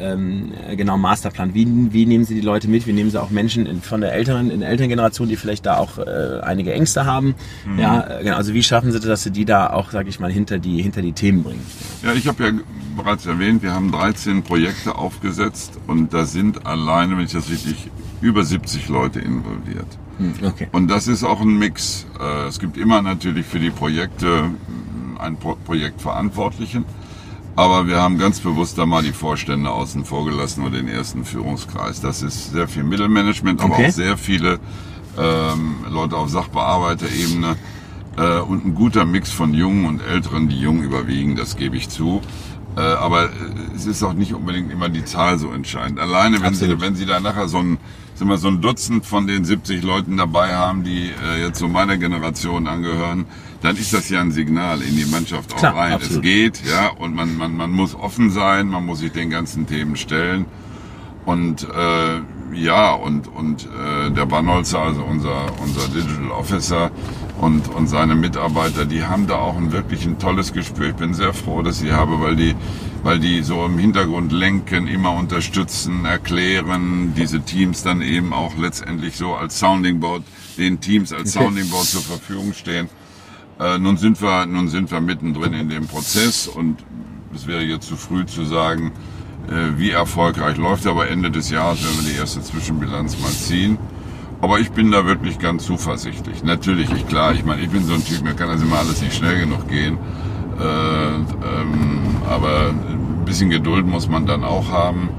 ähm, genau Masterplan? Wie, wie nehmen Sie die Leute mit? Wie nehmen Sie auch Menschen in, von der älteren, in der älteren Generation, die vielleicht da auch äh, einige Ängste haben? Mhm. Ja, äh, genau. Also wie schaffen Sie das, dass Sie die da auch, sage ich mal, hinter die hinter die Themen bringen? Ja, ich habe ja bereits erwähnt, wir haben 13 Projekte aufgesetzt und da sind alleine, wenn ich das richtig, über 70 Leute involviert. Hm, okay. Und das ist auch ein Mix. Äh, es gibt immer natürlich für die Projekte hm, einen Projektverantwortlichen aber wir haben ganz bewusst da mal die Vorstände außen vor gelassen oder den ersten Führungskreis. Das ist sehr viel Mittelmanagement, aber okay. auch sehr viele ähm, Leute auf Sachbearbeiterebene äh, und ein guter Mix von Jungen und Älteren, die jung überwiegen, das gebe ich zu. Äh, aber es ist auch nicht unbedingt immer die Zahl so entscheidend. Alleine, wenn Sie, wenn Sie da nachher so ein, sind wir so ein Dutzend von den 70 Leuten dabei haben, die äh, jetzt so meiner Generation angehören, dann ist das ja ein Signal in die Mannschaft auch Klar, rein. Absolut. Es geht, ja, und man, man, man muss offen sein, man muss sich den ganzen Themen stellen. Und äh, ja, und, und äh, der Banholzer, also unser, unser Digital Officer, und, und seine Mitarbeiter, die haben da auch ein wirklich ein tolles Gespür. Ich bin sehr froh, dass ich sie habe, weil die, weil die so im Hintergrund lenken, immer unterstützen, erklären, diese Teams dann eben auch letztendlich so als Sounding Board, den Teams als okay. Sounding Board zur Verfügung stehen. Äh, nun sind wir, nun sind wir mittendrin in dem Prozess und es wäre jetzt zu früh zu sagen, äh, wie erfolgreich läuft, aber Ende des Jahres werden wir die erste Zwischenbilanz mal ziehen. Aber ich bin da wirklich ganz zuversichtlich. Natürlich, ich klar, ich meine, ich bin so ein Typ, mir kann das immer alles nicht schnell genug gehen. Äh, ähm, aber ein bisschen Geduld muss man dann auch haben.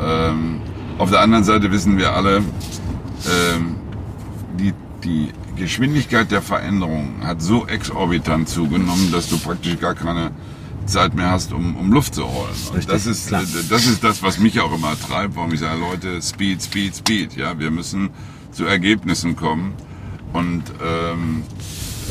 Ähm, auf der anderen Seite wissen wir alle, ähm, die, die Geschwindigkeit der Veränderung hat so exorbitant zugenommen, dass du praktisch gar keine Zeit mehr hast, um, um Luft zu holen. Und das ist, klar. das ist das, was mich auch immer treibt, warum ich sage, Leute, Speed, Speed, Speed. Ja, wir müssen zu Ergebnissen kommen. Und ähm,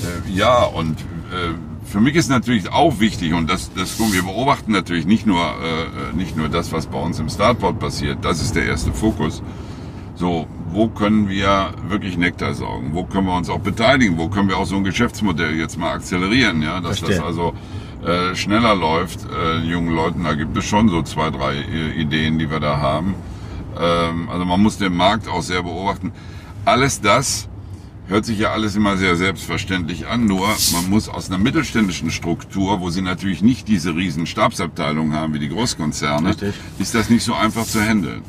äh, ja, und äh, für mich ist natürlich auch wichtig, und das, das wir beobachten natürlich nicht nur, äh, nicht nur das, was bei uns im Startboard passiert, das ist der erste Fokus. So, wo können wir wirklich Nektar saugen? Wo können wir uns auch beteiligen? Wo können wir auch so ein Geschäftsmodell jetzt mal akzelerieren? Ja, dass Verstehe. das also äh, schneller läuft. Äh, jungen Leuten, da gibt es schon so zwei, drei äh, Ideen, die wir da haben. Ähm, also man muss den Markt auch sehr beobachten. Alles das hört sich ja alles immer sehr selbstverständlich an, nur man muss aus einer mittelständischen Struktur, wo sie natürlich nicht diese riesen Stabsabteilungen haben wie die Großkonzerne, Richtig. ist das nicht so einfach zu handeln.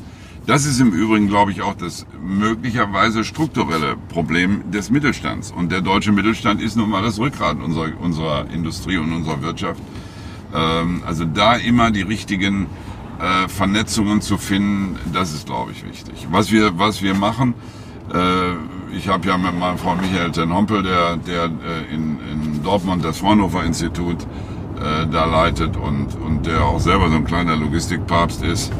Das ist im Übrigen, glaube ich, auch das möglicherweise strukturelle Problem des Mittelstands. Und der deutsche Mittelstand ist nun mal das Rückgrat unserer, unserer Industrie und unserer Wirtschaft. Ähm, also da immer die richtigen äh, Vernetzungen zu finden, das ist, glaube ich, wichtig. Was wir, was wir machen, äh, ich habe ja mit meinem Freund Michael Ten Hompel, der, der äh, in, in Dortmund das Fraunhofer Institut äh, da leitet und, und der auch selber so ein kleiner Logistikpapst ist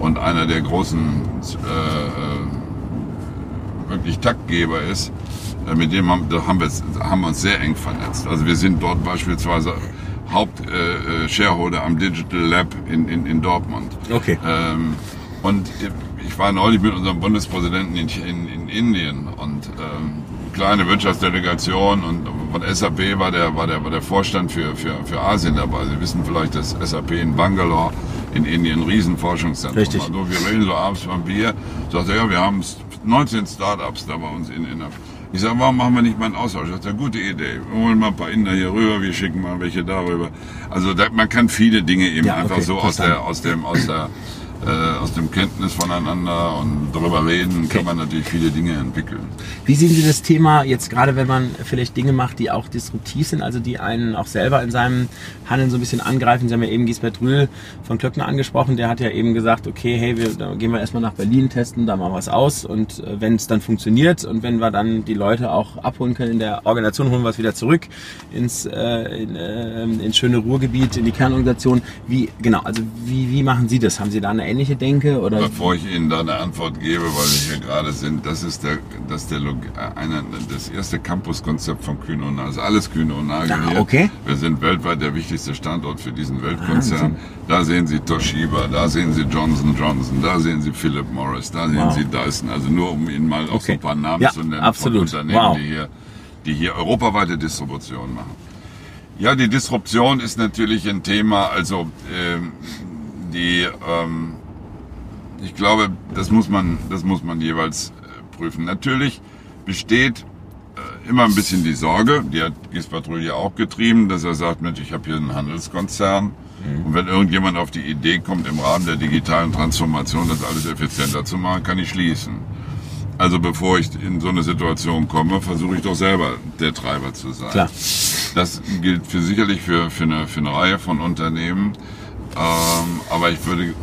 und einer der großen äh, äh wirklich Taktgeber ist, äh, mit dem haben, da haben, wir, haben wir uns sehr eng vernetzt. Also wir sind dort beispielsweise Hauptshareholder äh, am Digital Lab in, in, in Dortmund. Okay. Ähm, und ich war neulich mit unserem Bundespräsidenten in, in, in Indien und ähm, kleine Wirtschaftsdelegation und von SAP war der, war der, war der Vorstand für, für, für Asien dabei. Sie wissen vielleicht, dass SAP in Bangalore in Indien ein Riesenforschungszentrum Richtig. hat. Also wir reden so abends beim Bier, sagt er, ja, wir haben 19 Startups da bei uns in, in ich sage, warum machen wir nicht mal einen Austausch? Das ist eine gute Idee. Wir holen mal ein paar Inder hier rüber, wir schicken mal welche darüber. Also da, man kann viele Dinge eben ja, einfach okay, so aus der, aus dem, aus der äh, aus dem Kenntnis voneinander und darüber reden, okay. kann man natürlich viele Dinge entwickeln. Wie sehen Sie das Thema jetzt gerade, wenn man vielleicht Dinge macht, die auch disruptiv sind, also die einen auch selber in seinem Handeln so ein bisschen angreifen? Sie haben ja eben Gisbert Rühl von Klöckner angesprochen, der hat ja eben gesagt, okay, hey, wir, da gehen wir erstmal nach Berlin, testen da mal was aus und äh, wenn es dann funktioniert und wenn wir dann die Leute auch abholen können in der Organisation, holen wir es wieder zurück ins, äh, in, äh, ins schöne Ruhrgebiet, in die Kernorganisation. Wie, genau, also wie, wie machen Sie das? Haben Sie da eine ähnliche Denke? Oder? Bevor ich Ihnen da eine Antwort gebe, weil wir hier gerade sind, das ist der, das der, einer, das erste Campuskonzept von Kühne und Nagel. Also alles Kühne und Nagel ah, okay. Wir sind weltweit der wichtigste Standort für diesen Weltkonzern. Wahnsinn. Da sehen Sie Toshiba, da sehen Sie Johnson Johnson, da sehen Sie Philip Morris, da sehen wow. Sie Dyson. Also nur um Ihnen mal auch okay. so ein paar Namen ja, zu nennen absolut. von Unternehmen, wow. die hier, die hier europaweite Distribution machen. Ja, die Disruption ist natürlich ein Thema. Also ähm, die ähm, ich glaube, das muss man, das muss man jeweils äh, prüfen. Natürlich besteht äh, immer ein bisschen die Sorge, die hat Gispatrouille auch getrieben, dass er sagt, Mensch, ich habe hier einen Handelskonzern. Mhm. Und wenn irgendjemand auf die Idee kommt, im Rahmen der digitalen Transformation das alles effizienter zu machen, kann ich schließen. Also bevor ich in so eine Situation komme, versuche ich doch selber der Treiber zu sein. Klar. Das gilt für sicherlich für, für, eine, für eine Reihe von Unternehmen. Ähm, aber ich würde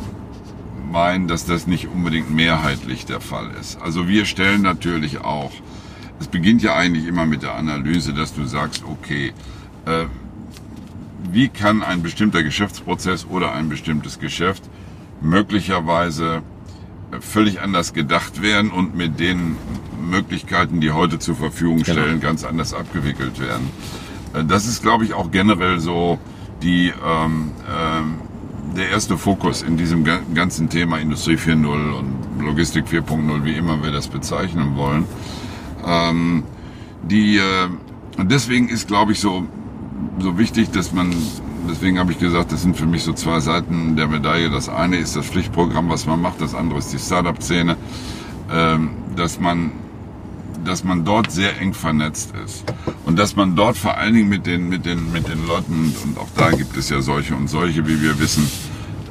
meinen, dass das nicht unbedingt mehrheitlich der Fall ist. Also wir stellen natürlich auch, es beginnt ja eigentlich immer mit der Analyse, dass du sagst, okay, äh, wie kann ein bestimmter Geschäftsprozess oder ein bestimmtes Geschäft möglicherweise äh, völlig anders gedacht werden und mit den Möglichkeiten, die heute zur Verfügung genau. stellen, genau. ganz anders abgewickelt werden. Äh, das ist, glaube ich, auch generell so die ähm, ähm, der erste Fokus in diesem ganzen Thema Industrie 4.0 und Logistik 4.0, wie immer wir das bezeichnen wollen. Ähm, die, äh, deswegen ist, glaube ich, so, so wichtig, dass man, deswegen habe ich gesagt, das sind für mich so zwei Seiten der Medaille. Das eine ist das Pflichtprogramm, was man macht, das andere ist die Startup-Szene, ähm, dass man dass man dort sehr eng vernetzt ist und dass man dort vor allen Dingen mit den mit den mit den Leuten und auch da gibt es ja solche und solche, wie wir wissen,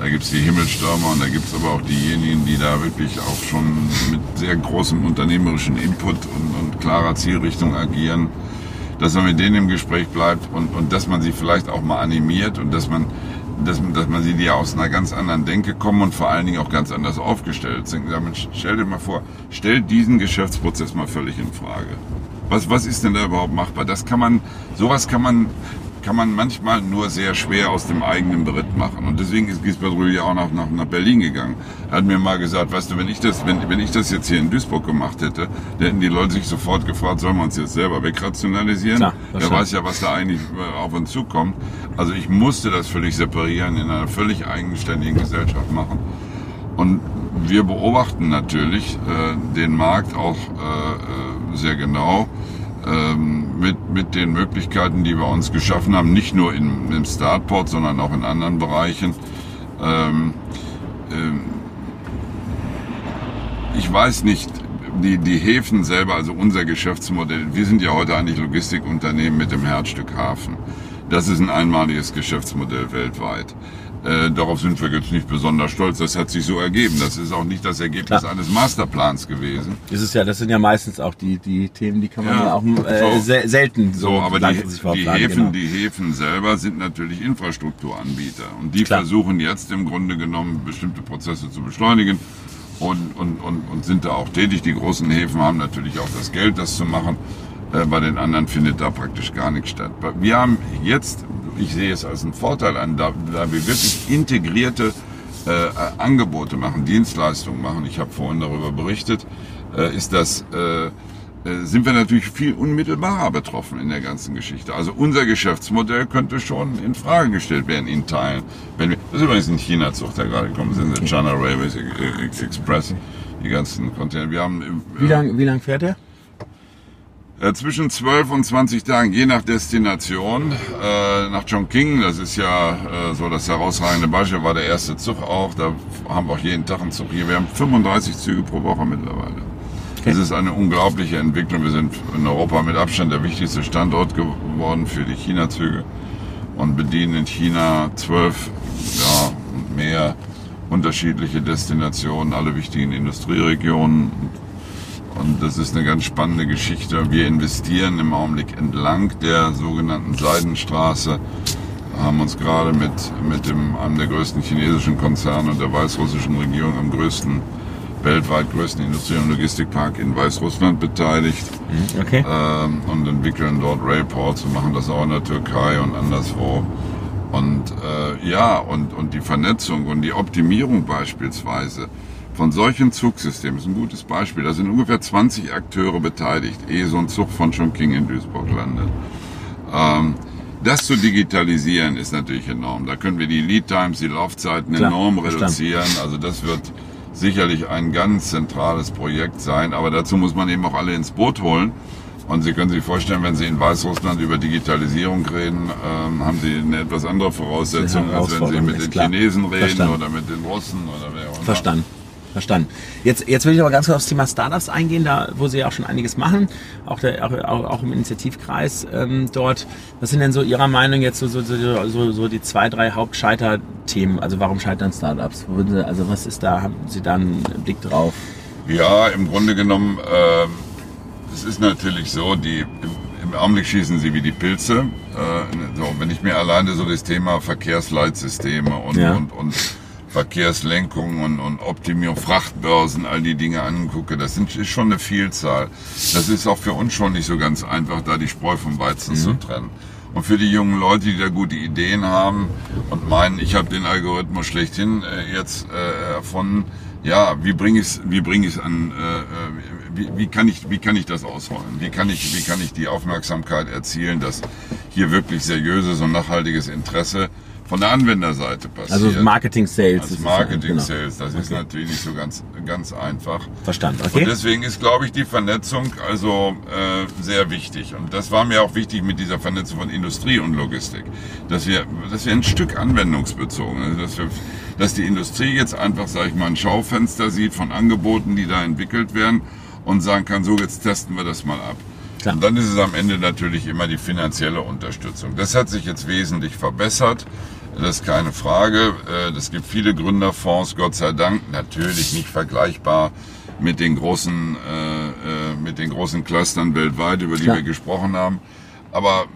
da gibt es die Himmelstürmer und da gibt es aber auch diejenigen, die da wirklich auch schon mit sehr großem unternehmerischen Input und, und klarer Zielrichtung agieren dass man mit denen im Gespräch bleibt und, und dass man sie vielleicht auch mal animiert und dass man, dass, dass man sie, die ja aus einer ganz anderen Denke kommen und vor allen Dingen auch ganz anders aufgestellt sind. Damit stell dir mal vor, stell diesen Geschäftsprozess mal völlig in Frage. Was, was ist denn da überhaupt machbar? Das kann man, sowas kann man kann man manchmal nur sehr schwer aus dem eigenen Beritt machen. Und deswegen ist Gisbert Rühl auch nach, nach, nach Berlin gegangen. Er hat mir mal gesagt, weißt du, wenn ich das, wenn, wenn ich das jetzt hier in Duisburg gemacht hätte, dann hätten die Leute sich sofort gefragt, sollen wir uns jetzt selber wegrationalisieren? Klar, Wer weiß ja, was da eigentlich äh, auf uns zukommt. Also ich musste das völlig separieren, in einer völlig eigenständigen Gesellschaft machen. Und wir beobachten natürlich äh, den Markt auch äh, äh sehr genau mit, mit den Möglichkeiten, die wir uns geschaffen haben, nicht nur in, im Startport, sondern auch in anderen Bereichen. Ähm, ähm, ich weiß nicht, die, die Häfen selber, also unser Geschäftsmodell, wir sind ja heute eigentlich Logistikunternehmen mit dem Herzstück Hafen. Das ist ein einmaliges Geschäftsmodell weltweit. Äh, darauf sind wir jetzt nicht besonders stolz. Das hat sich so ergeben. Das ist auch nicht das Ergebnis Klar. eines Masterplans gewesen. Das ist ja, das sind ja meistens auch die, die Themen, die kann man ja, ja auch äh, so, se selten so. So, aber die, die Häfen, genau. die Häfen selber sind natürlich Infrastrukturanbieter und die Klar. versuchen jetzt im Grunde genommen bestimmte Prozesse zu beschleunigen und, und, und, und sind da auch tätig. Die großen Häfen haben natürlich auch das Geld, das zu machen. Äh, bei den anderen findet da praktisch gar nichts statt. Wir haben jetzt ich sehe es als einen Vorteil an, da, da wir wirklich integrierte äh, Angebote machen, Dienstleistungen machen, ich habe vorhin darüber berichtet, äh, ist das, äh, äh, sind wir natürlich viel unmittelbarer betroffen in der ganzen Geschichte. Also unser Geschäftsmodell könnte schon in Frage gestellt werden in Teilen. Wenn wir, das ist übrigens ein China-Zug, der gerade gekommen ist, der China Railways Express, die ganzen Container. Wir haben, äh, wie lange wie lang fährt er? Äh, zwischen 12 und 20 Tagen, je nach Destination. Äh, nach Chongqing, das ist ja äh, so das herausragende Beispiel, war der erste Zug auch. Da haben wir auch jeden Tag einen Zug hier. Wir haben 35 Züge pro Woche mittlerweile. Okay. Das ist eine unglaubliche Entwicklung. Wir sind in Europa mit Abstand der wichtigste Standort geworden für die China-Züge und bedienen in China zwölf ja, und mehr unterschiedliche Destinationen, alle wichtigen Industrieregionen und das ist eine ganz spannende Geschichte. Wir investieren im Augenblick entlang der sogenannten Seidenstraße, haben uns gerade mit, mit dem, einem der größten chinesischen Konzerne und der weißrussischen Regierung am größten, weltweit größten Industrie- und Logistikpark in Weißrussland beteiligt mhm, okay. ähm, und entwickeln dort Railports und machen das auch in der Türkei und anderswo. Und äh, ja, und, und die Vernetzung und die Optimierung beispielsweise von solchen Zugsystemen, ist ein gutes Beispiel, da sind ungefähr 20 Akteure beteiligt, ehe so ein Zug von Chongqing in Duisburg landet. Ähm, das zu digitalisieren ist natürlich enorm. Da können wir die Lead Times, die Laufzeiten Klar, enorm reduzieren. Also das wird sicherlich ein ganz zentrales Projekt sein. Aber dazu muss man eben auch alle ins Boot holen. Und Sie können sich vorstellen, wenn Sie in Weißrussland über Digitalisierung reden, ähm, haben Sie eine etwas andere Voraussetzung, als wenn Sie mit den Chinesen reden Verstanden. oder mit den Russen oder wer auch immer. Verstanden. Verstanden. Jetzt, jetzt will ich aber ganz kurz aufs Thema Startups eingehen, da wo Sie ja auch schon einiges machen, auch, der, auch, auch im Initiativkreis ähm, dort. Was sind denn so Ihrer Meinung jetzt so, so, so, so die zwei, drei Hauptscheiterthemen? Also warum scheitern Startups? Also was ist da, haben Sie da einen Blick drauf? Ja, im Grunde genommen, äh, es ist natürlich so, die im, im Augenblick schießen sie wie die Pilze. Äh, so, wenn ich mir alleine so das Thema Verkehrsleitsysteme und, ja. und, und Verkehrslenkung und, und Optimierung, Frachtbörsen, all die Dinge angucke, das sind, ist schon eine Vielzahl. Das ist auch für uns schon nicht so ganz einfach, da die Spreu vom Weizen mhm. zu trennen. Und für die jungen Leute, die da gute Ideen haben und meinen, ich habe den Algorithmus schlechthin äh, jetzt äh, erfunden, ja, wie bringe ich es wie bring ich's an, äh, äh, wie, wie, kann ich, wie kann ich das ausrollen? Wie kann ich, wie kann ich die Aufmerksamkeit erzielen, dass hier wirklich seriöses und nachhaltiges Interesse von der Anwenderseite passiert. Also Marketing Sales. Als Marketing genau. Sales. Das okay. ist natürlich nicht so ganz, ganz einfach. Verstanden. Okay. Und deswegen ist, glaube ich, die Vernetzung also äh, sehr wichtig. Und das war mir auch wichtig mit dieser Vernetzung von Industrie und Logistik, dass wir, dass wir ein Stück anwendungsbezogen, also dass wir, dass die Industrie jetzt einfach, sage ich mal, ein Schaufenster sieht von Angeboten, die da entwickelt werden und sagen kann, so jetzt testen wir das mal ab. Klar. Und dann ist es am Ende natürlich immer die finanzielle Unterstützung. Das hat sich jetzt wesentlich verbessert. Das ist keine Frage. Es äh, gibt viele Gründerfonds, Gott sei Dank. Natürlich nicht vergleichbar mit den großen, äh, äh, mit den großen Clustern weltweit, über die Klar. wir gesprochen haben. Aber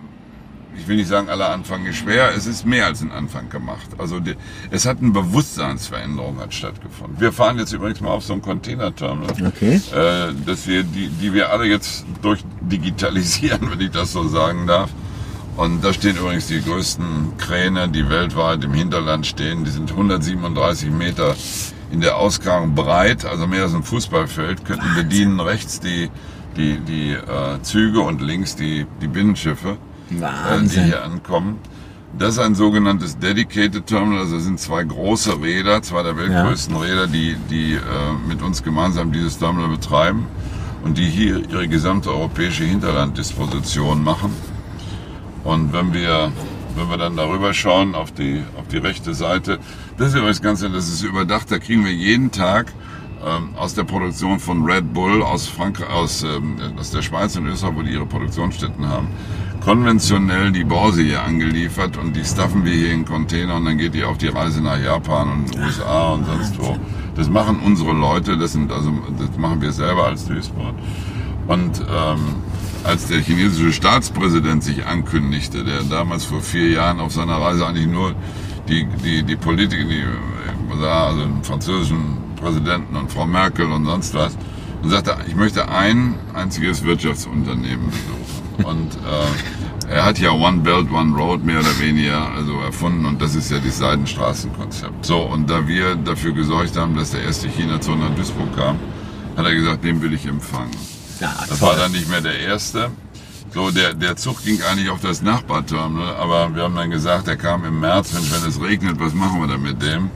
ich will nicht sagen, aller Anfang ist schwer, es ist mehr als ein Anfang gemacht. Also die, es hat eine Bewusstseinsveränderung hat stattgefunden. Wir fahren jetzt übrigens mal auf so ein Containerterminal, okay. äh, dass wir die, die wir alle jetzt durchdigitalisieren, wenn ich das so sagen darf. Und da stehen übrigens die größten Kräne, die weltweit im Hinterland stehen. Die sind 137 Meter in der Auskragung breit, also mehr als ein Fußballfeld, könnten bedienen rechts die, die, die äh, Züge und links die, die Binnenschiffe, äh, die hier ankommen. Das ist ein sogenanntes Dedicated Terminal, also das sind zwei große Räder, zwei der weltgrößten ja. Räder, die, die äh, mit uns gemeinsam dieses Terminal betreiben und die hier ihre gesamte europäische Hinterlanddisposition machen. Und wenn wir, wenn wir dann darüber schauen auf die, auf die rechte Seite, das ist übrigens ganz das ist überdacht, da kriegen wir jeden Tag ähm, aus der Produktion von Red Bull aus Frankreich, aus, ähm, aus der Schweiz und Österreich, wo die ihre Produktionsstätten haben, konventionell die Borse hier angeliefert und die stuffen wir hier in Container und dann geht die auf die Reise nach Japan und USA und sonst wo. Das machen unsere Leute, das sind also das machen wir selber als Duisburg. Und ähm, als der chinesische Staatspräsident sich ankündigte, der damals vor vier Jahren auf seiner Reise eigentlich nur die, die, die Politiker, die, also den französischen Präsidenten und Frau Merkel und sonst was, und sagte, ich möchte ein einziges Wirtschaftsunternehmen besuchen. Und äh, er hat ja One Belt, One Road mehr oder weniger also erfunden und das ist ja das Seidenstraßenkonzept. So, und da wir dafür gesorgt haben, dass der erste China-Zone nach Duisburg kam, hat er gesagt, den will ich empfangen. Ja, das war dann nicht mehr der erste. So, der, der Zug ging eigentlich auf das Nachbarterminal, aber wir haben dann gesagt, der kam im März, Mensch, wenn es regnet, was machen wir da mit dem?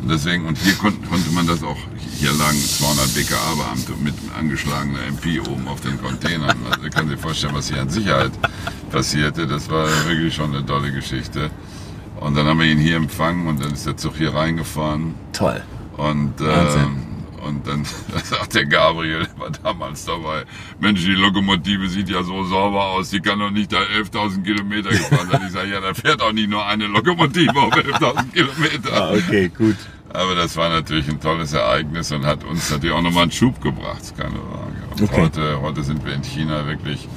Und deswegen, und hier konnte, konnte man das auch, hier lagen 200 BKA-Beamte mit angeschlagener MP oben auf den Containern. Also ihr könnt sich vorstellen, was hier an Sicherheit passierte. Das war wirklich schon eine tolle Geschichte. Und dann haben wir ihn hier empfangen und dann ist der Zug hier reingefahren. Toll. Und äh, und dann sagt der Gabriel, der war damals dabei, Mensch, die Lokomotive sieht ja so sauber aus, die kann doch nicht da 11.000 Kilometer gefahren sein. Ich sage, ja, da fährt auch nicht nur eine Lokomotive auf 11.000 Kilometer. Ah, okay, gut. Aber das war natürlich ein tolles Ereignis und hat uns natürlich auch nochmal einen Schub gebracht, keine Frage. Und okay. heute, heute sind wir in China wirklich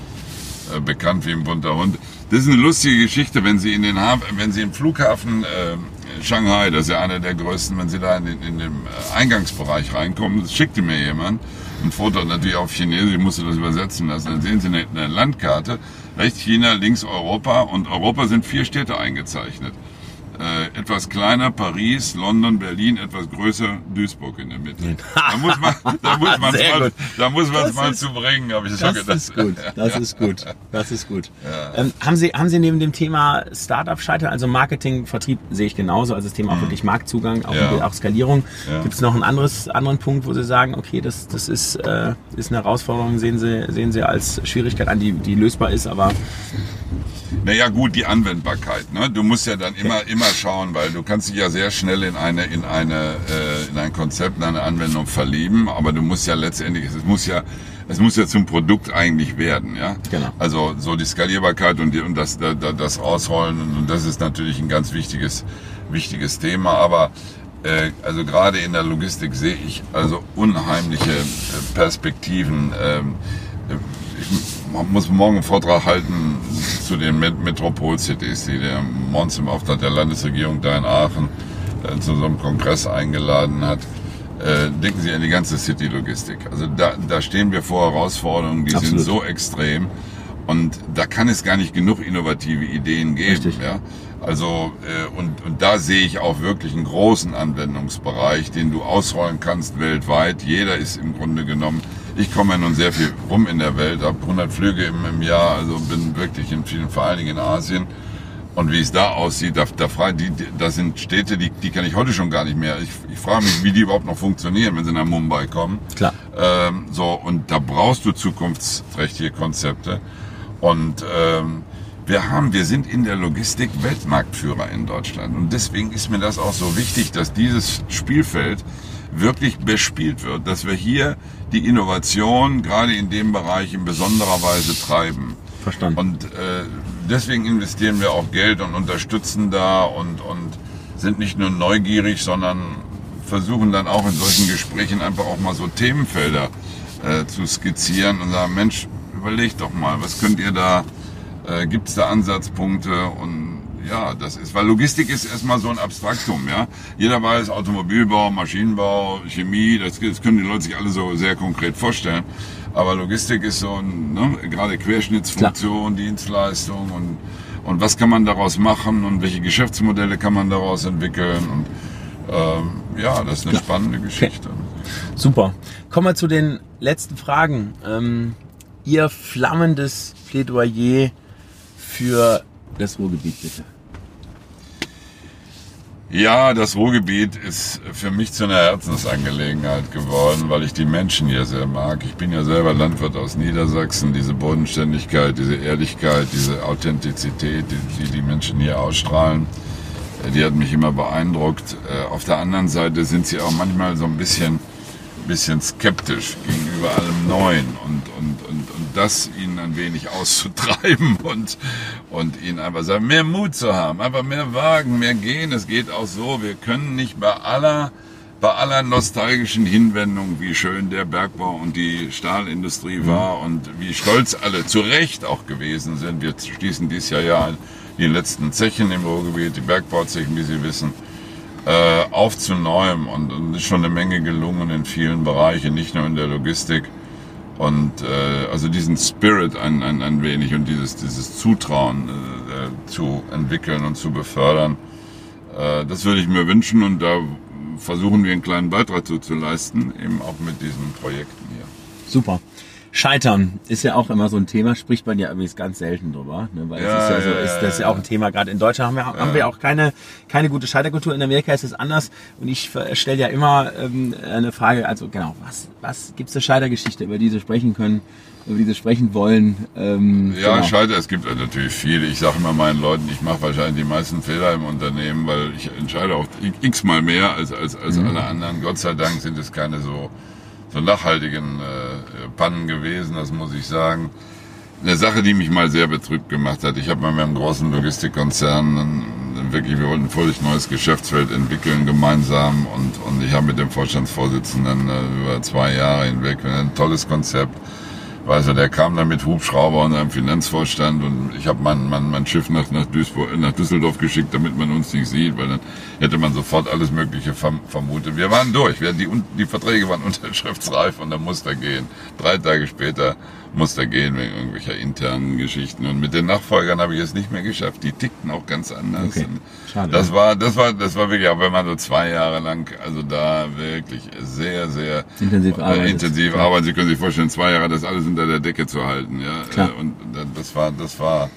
äh, bekannt wie ein bunter Hund. Das ist eine lustige Geschichte, wenn Sie in den Hafen, wenn Sie im Flughafen äh, Shanghai, das ist ja einer der größten, wenn Sie da in, in den äh, Eingangsbereich reinkommen, das schickte mir jemand ein Foto natürlich auf Chinesisch, ich musste das übersetzen lassen, dann sehen Sie eine, eine Landkarte, rechts China, links Europa und Europa sind vier Städte eingezeichnet äh, etwas kleiner Paris, London, Berlin, etwas größer Duisburg in der Mitte. Da muss man, da muss man mal, da muss man es mal zu bringen. Aber ich das, das ist gut. Das ist gut. Das ist gut. Ja. Ähm, haben Sie, haben Sie neben dem Thema Startup scheitern, also Marketing, Vertrieb sehe ich genauso, also das Thema mhm. auch wirklich Marktzugang, auch, ja. auch Skalierung. Ja. Gibt es noch einen anderes, anderen Punkt, wo Sie sagen, okay, das, das ist, äh, ist eine Herausforderung, sehen Sie, sehen Sie als Schwierigkeit an, die, die lösbar ist, aber naja, gut, die Anwendbarkeit. Ne? Du musst ja dann immer, immer schauen, weil du kannst dich ja sehr schnell in eine, in eine, äh, in ein Konzept, in eine Anwendung verlieben, aber du musst ja letztendlich, es muss ja, es muss ja zum Produkt eigentlich werden, ja. Genau. Also so die Skalierbarkeit und, die, und das, das, das Ausrollen und das ist natürlich ein ganz wichtiges, wichtiges Thema, aber äh, also gerade in der Logistik sehe ich also unheimliche äh, Perspektiven. Ähm, ich muss morgen einen Vortrag halten zu den Metropol-Cities, die der Mons im Auftrag der Landesregierung da in Aachen äh, zu so einem Kongress eingeladen hat. Äh, denken Sie an die ganze City-Logistik. Also da, da stehen wir vor Herausforderungen, die Absolut. sind so extrem. Und da kann es gar nicht genug innovative Ideen geben. Richtig. Ja? Also äh, und, und da sehe ich auch wirklich einen großen Anwendungsbereich, den du ausrollen kannst weltweit. Jeder ist im Grunde genommen ich komme ja nun sehr viel rum in der Welt, habe 100 Flüge im, im, Jahr, also bin wirklich in vielen, vor allen Dingen in Asien. Und wie es da aussieht, da, da frage die, das sind Städte, die, die kann ich heute schon gar nicht mehr. Ich, ich frage mich, wie die überhaupt noch funktionieren, wenn sie nach Mumbai kommen. Klar. Ähm, so, und da brauchst du zukunftsträchtige Konzepte. Und ähm, wir haben, wir sind in der Logistik Weltmarktführer in Deutschland. Und deswegen ist mir das auch so wichtig, dass dieses Spielfeld wirklich bespielt wird, dass wir hier die Innovation gerade in dem Bereich in besonderer Weise treiben. Verstanden. Und äh, deswegen investieren wir auch Geld und unterstützen da und, und sind nicht nur neugierig, sondern versuchen dann auch in solchen Gesprächen einfach auch mal so Themenfelder äh, zu skizzieren und sagen, Mensch, überlegt doch mal, was könnt ihr da, äh, gibt es da Ansatzpunkte und ja, das ist, weil Logistik ist erstmal so ein Abstraktum, ja. Jeder weiß Automobilbau, Maschinenbau, Chemie, das, das können die Leute sich alle so sehr konkret vorstellen. Aber Logistik ist so ein, ne, gerade Querschnittsfunktion, Klar. Dienstleistung und, und was kann man daraus machen und welche Geschäftsmodelle kann man daraus entwickeln und ähm, ja, das ist eine Klar. spannende Geschichte. Okay. Super. Kommen wir zu den letzten Fragen. Ähm, Ihr flammendes Plädoyer für das Ruhrgebiet, bitte. Ja, das Ruhrgebiet ist für mich zu einer Herzensangelegenheit geworden, weil ich die Menschen hier sehr mag. Ich bin ja selber Landwirt aus Niedersachsen. Diese Bodenständigkeit, diese Ehrlichkeit, diese Authentizität, die die, die Menschen hier ausstrahlen, äh, die hat mich immer beeindruckt. Äh, auf der anderen Seite sind sie auch manchmal so ein bisschen, bisschen skeptisch gegenüber allem Neuen und, und, das ihnen ein wenig auszutreiben und, und ihnen einfach sagen, mehr Mut zu haben, einfach mehr wagen, mehr gehen. Es geht auch so, wir können nicht bei aller, bei aller nostalgischen Hinwendung, wie schön der Bergbau und die Stahlindustrie mhm. war und wie stolz alle zu Recht auch gewesen sind. Wir schließen dieses Jahr ja die letzten Zechen im Ruhrgebiet, die Bergbauzechen, wie Sie wissen, äh, aufzuneuen und, und ist schon eine Menge gelungen in vielen Bereichen, nicht nur in der Logistik. Und äh, also diesen Spirit ein, ein, ein wenig und dieses, dieses Zutrauen äh, zu entwickeln und zu befördern, äh, das würde ich mir wünschen und da versuchen wir einen kleinen Beitrag zu, zu leisten, eben auch mit diesen Projekten hier. Super. Scheitern ist ja auch immer so ein Thema, spricht man ja übrigens ganz selten drüber, ne? weil ja, es ist ja, so, ist das ist ja auch ein Thema. Gerade in Deutschland haben wir, ja. haben wir auch keine keine gute Scheiterkultur. In Amerika ist es anders und ich stelle ja immer ähm, eine Frage, also genau, was was gibt's eine Scheitergeschichte, über die Sie sprechen können, über die Sie sprechen wollen? Ähm, ja, genau. Scheiter, es gibt natürlich viele. Ich sage immer meinen Leuten, ich mache wahrscheinlich die meisten Fehler im Unternehmen, weil ich entscheide auch x-mal mehr als als als mhm. alle anderen. Gott sei Dank sind es keine so so nachhaltigen äh, Pannen gewesen, das muss ich sagen. Eine Sache, die mich mal sehr betrübt gemacht hat. Ich habe bei meinem großen Logistikkonzern wirklich, wir wollten ein völlig neues Geschäftsfeld entwickeln gemeinsam und, und ich habe mit dem Vorstandsvorsitzenden äh, über zwei Jahre hinweg ein tolles Konzept Weißt du, der kam dann mit Hubschrauber und einem Finanzvorstand und ich habe mein, mein, mein Schiff nach, nach, nach Düsseldorf geschickt, damit man uns nicht sieht, weil dann hätte man sofort alles Mögliche vermutet. Wir waren durch, wir, die, die Verträge waren unterschriftsreif und dann musste er gehen. Drei Tage später musste er gehen wegen irgendwelcher internen Geschichten. Und mit den Nachfolgern habe ich es nicht mehr geschafft. Die tickten auch ganz anders. Okay. Schade. Das war, das war, das war wirklich, auch wenn man so zwei Jahre lang, also da wirklich sehr, sehr intensiv, äh, arbeitet. intensiv arbeiten. Sie können sich vorstellen, zwei Jahre das alles unter der Decke zu halten, ja. Klar. Und das war, das war,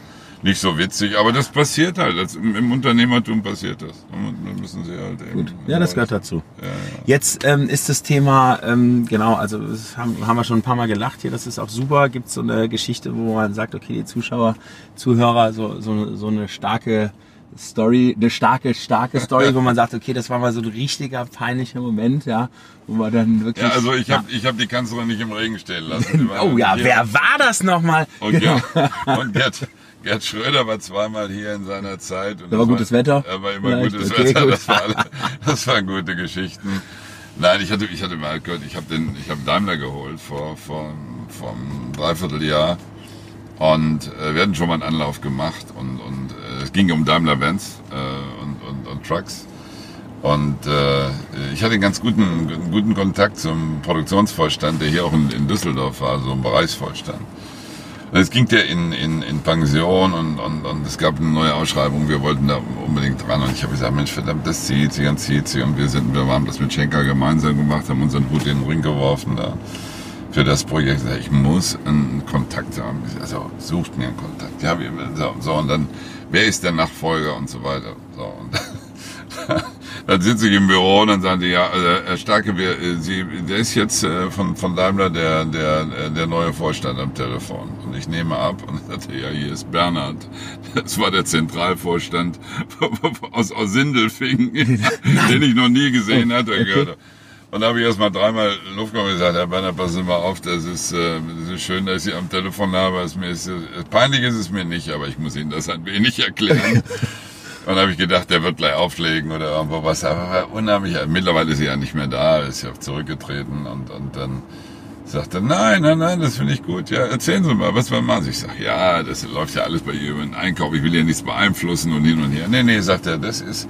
nicht so witzig, aber das passiert halt. Das, Im Unternehmertum passiert das. Da müssen sie halt eben. Gut. Ja, das gehört dazu. Ja, ja. Jetzt ähm, ist das Thema, ähm, genau, also das haben, haben wir schon ein paar Mal gelacht hier, das ist auch super. Gibt es so eine Geschichte, wo man sagt, okay, die Zuschauer, Zuhörer, so, so, so eine starke Story, eine starke, starke Story, wo man sagt, okay, das war mal so ein richtiger peinlicher Moment, ja, wo man dann wirklich. Ja, also ich habe ich hab die Kanzlerin nicht im Regen stehen lassen. oh ja, wer war das nochmal? Und, ja, und Gerd, Gerd Schröder war zweimal hier in seiner Zeit. Und da war gutes Wetter? Da war immer Vielleicht? gutes okay, Wetter. Gut. Das, war, das waren gute Geschichten. Nein, ich hatte, ich hatte mal gehört, ich habe den, ich habe Daimler geholt vor, vor, vor einem Dreivierteljahr. Und äh, wir hatten schon mal einen Anlauf gemacht und, und es ging um Daimler Benz äh, und, und, und Trucks. Und äh, ich hatte einen ganz guten, guten Kontakt zum Produktionsvorstand, der hier auch in, in Düsseldorf war, so ein Bereichsvorstand. Es ging ja in, in, in Pension und, und, und es gab eine neue Ausschreibung. Wir wollten da unbedingt dran und ich habe gesagt, Mensch, verdammt, das zieht sich und zieht sich. Und wir sind, wir haben das mit Schenker gemeinsam gemacht, haben unseren Hut in den Ring geworfen da für das Projekt. Ich muss einen Kontakt haben. Also sucht mir einen Kontakt. Ja, so, und dann, wer ist der Nachfolger und so weiter. So, und dann sitze ich im Büro und dann sagen die, ja, also Herr Starke, wir, äh, Sie, der ist jetzt äh, von, von Daimler der, der, äh, der neue Vorstand am Telefon. Und ich nehme ab und sagte, ja, hier ist Bernhard. Das war der Zentralvorstand aus, aus Sindelfingen, den ich noch nie gesehen hatte. Okay. Und da habe ich erst mal dreimal Luft genommen und gesagt, Herr Bernhard, passen Sie mal auf, das ist, äh, das ist schön, dass ich Sie am Telefon habe. Es mir ist, peinlich ist es mir nicht, aber ich muss Ihnen das ein wenig erklären. Und dann habe ich gedacht, der wird gleich auflegen oder irgendwo was. Aber unheimlich. Mittlerweile ist er ja nicht mehr da, ist ja zurückgetreten und, und dann sagte, nein, nein, nein, das finde ich gut. Ja, erzählen Sie mal, was wir machen. Ich sage, ja, das läuft ja alles bei ihr über den Einkauf. Ich will ja nichts beeinflussen und hin und her. Nee, nee, sagt er, das ist,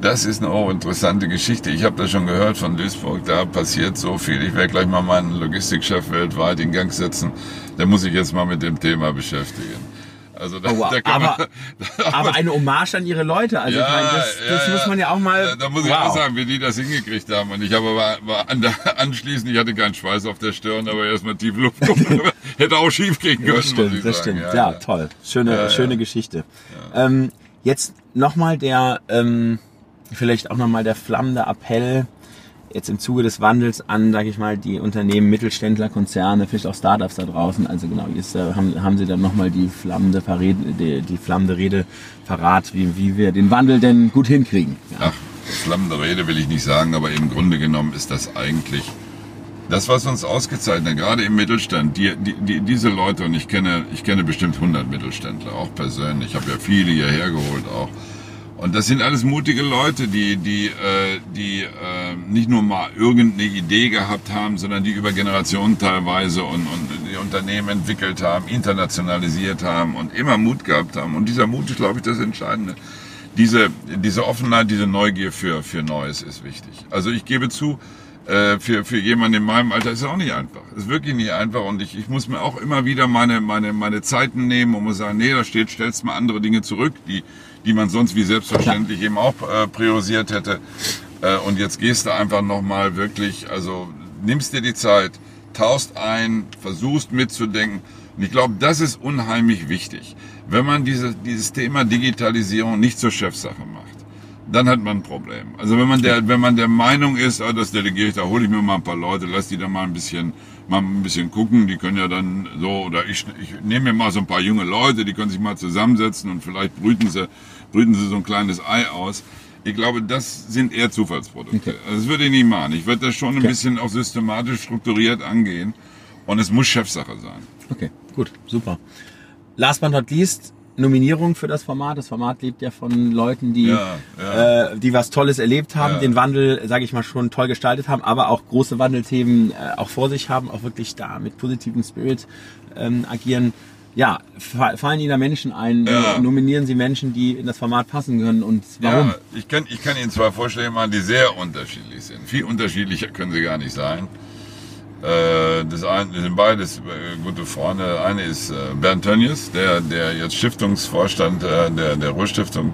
das ist eine auch interessante Geschichte. Ich habe das schon gehört von Duisburg, da passiert so viel. Ich werde gleich mal meinen Logistikchef weltweit in Gang setzen. Da muss ich jetzt mal mit dem Thema beschäftigen. Also da, oh, wow. da kann aber, man, da aber eine Hommage an ihre Leute. Also ja, ich meine, das, das ja, muss man ja auch mal. Da, da muss ich wow. auch sagen, wie die das hingekriegt haben. Und ich habe aber war an der, anschließend, ich hatte keinen Schweiß auf der Stirn, aber erstmal tief Luft hätte auch schief gehen können. Das stimmt, das sagen. stimmt. Ja, ja, toll. Schöne, schöne Geschichte. Ähm, jetzt nochmal der, ähm, vielleicht auch nochmal der flammende Appell jetzt im Zuge des Wandels an, sage ich mal, die Unternehmen, Mittelständler, Konzerne, vielleicht auch Startups da draußen. Also genau, jetzt äh, haben, haben Sie dann nochmal die flammende, Verrede, die, die flammende Rede verrat, wie, wie wir den Wandel denn gut hinkriegen. Ja. Ach, flammende Rede will ich nicht sagen, aber im Grunde genommen ist das eigentlich das, was uns ausgezeichnet hat, gerade im Mittelstand, die, die, die, diese Leute, und ich kenne, ich kenne bestimmt 100 Mittelständler, auch persönlich, ich habe ja viele hierher geholt auch, und das sind alles mutige Leute, die, die, äh, die äh, nicht nur mal irgendeine Idee gehabt haben, sondern die über Generationen teilweise und, und die Unternehmen entwickelt haben, internationalisiert haben und immer Mut gehabt haben. Und dieser Mut ist, glaube ich, das Entscheidende. Diese, diese Offenheit, diese Neugier für, für Neues ist wichtig. Also ich gebe zu, äh, für, für jemanden in meinem Alter ist es auch nicht einfach. Es ist wirklich nicht einfach und ich, ich muss mir auch immer wieder meine, meine, meine Zeiten nehmen und muss sagen, nee, da steht, stellst mal andere Dinge zurück, die, die man sonst wie selbstverständlich eben auch äh, priorisiert hätte. Äh, und jetzt gehst du einfach nochmal wirklich, also nimmst dir die Zeit, taust ein, versuchst mitzudenken. Und ich glaube, das ist unheimlich wichtig. Wenn man diese, dieses Thema Digitalisierung nicht zur Chefsache macht, dann hat man ein Problem. Also wenn man der, wenn man der Meinung ist, ah, das delegiere ich, da hole ich mir mal ein paar Leute, lass die da mal ein bisschen mal ein bisschen gucken. Die können ja dann so, oder ich, ich nehme mir mal so ein paar junge Leute, die können sich mal zusammensetzen und vielleicht brüten sie, brüten sie so ein kleines Ei aus. Ich glaube, das sind eher Zufallsprodukte. Okay. Also das würde ich nicht machen. Ich würde das schon ein okay. bisschen auch systematisch strukturiert angehen. Und es muss Chefsache sein. Okay, gut, super. Last but not least, Nominierung für das Format. Das Format lebt ja von Leuten, die, ja, ja. Äh, die was Tolles erlebt haben, ja. den Wandel, sage ich mal, schon toll gestaltet haben, aber auch große Wandelthemen äh, auch vor sich haben, auch wirklich da mit positivem Spirit ähm, agieren. Ja, fallen Ihnen da Menschen ein? Nominieren Sie Menschen, die in das Format passen können und warum? Ja, ich kann, ich kann Ihnen zwei Vorschläge machen, die sehr unterschiedlich sind. Viel unterschiedlicher können sie gar nicht sein. Äh, das, eine, das sind beides äh, gute Freunde. Eine ist äh, Bernd Tönnies, der, der jetzt Stiftungsvorstand der, der Ruhrstiftung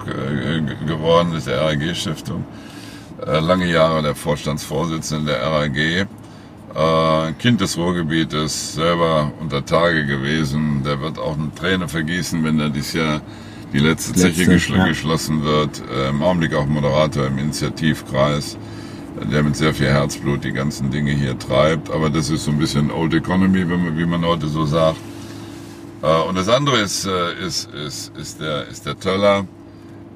geworden ist, der RAG-Stiftung. Lange Jahre der Vorstandsvorsitzende der RAG. Kind des Ruhrgebietes, selber unter Tage gewesen. Der wird auch eine Träne vergießen, wenn er dieses Jahr die letzte Zeche Letzte, ja. geschlossen wird. Im Augenblick auch Moderator im Initiativkreis der mit sehr viel Herzblut die ganzen Dinge hier treibt. Aber das ist so ein bisschen Old Economy, wie man heute so sagt. Äh, und das andere ist, äh, ist, ist, ist, der, ist der Töller,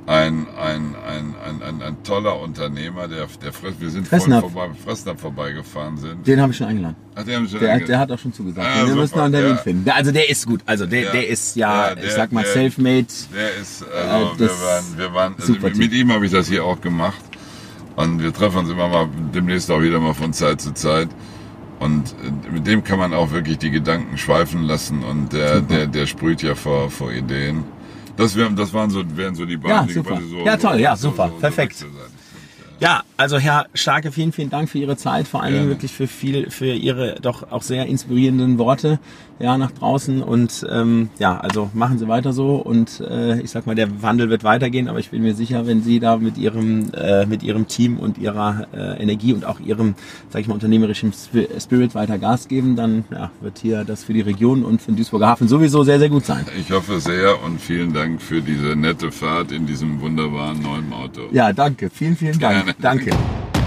ein, ein, ein, ein, ein, ein toller Unternehmer, der, der wir sind vorhin vorbei, Fressnapf vorbeigefahren sind. Den habe ich schon eingeladen. Ach, den haben schon der, eingeladen. der hat auch schon zugesagt. Ah, wir müssen noch einen Termin ja. finden. Also der ist gut. Also der, ja. der ist ja, ja der, ich sag mal, self-made. Der ist, also äh, wir waren, wir waren also mit, mit ihm habe ich das hier auch gemacht. Und wir treffen uns immer mal demnächst auch wieder mal von Zeit zu Zeit. Und äh, mit dem kann man auch wirklich die Gedanken schweifen lassen und der, der, der sprüht ja vor, vor Ideen. Das, wären, das waren so, wären so die beiden ja, super. So, ja, toll, ja, super, so, so perfekt. Ja, Also Herr Starke, vielen, vielen Dank für Ihre Zeit, vor allen Dingen wirklich für viel, für Ihre doch auch sehr inspirierenden Worte ja nach draußen und ähm, ja, also machen Sie weiter so und äh, ich sag mal, der Wandel wird weitergehen, aber ich bin mir sicher, wenn Sie da mit Ihrem äh, mit Ihrem Team und Ihrer äh, Energie und auch Ihrem, sag ich mal, unternehmerischen Spirit weiter Gas geben, dann ja, wird hier das für die Region und für den Duisburger Hafen sowieso sehr, sehr gut sein. Ich hoffe sehr und vielen Dank für diese nette Fahrt in diesem wunderbaren neuen Auto. Ja, danke, vielen, vielen Dank. Gerne. Danke. Michigan.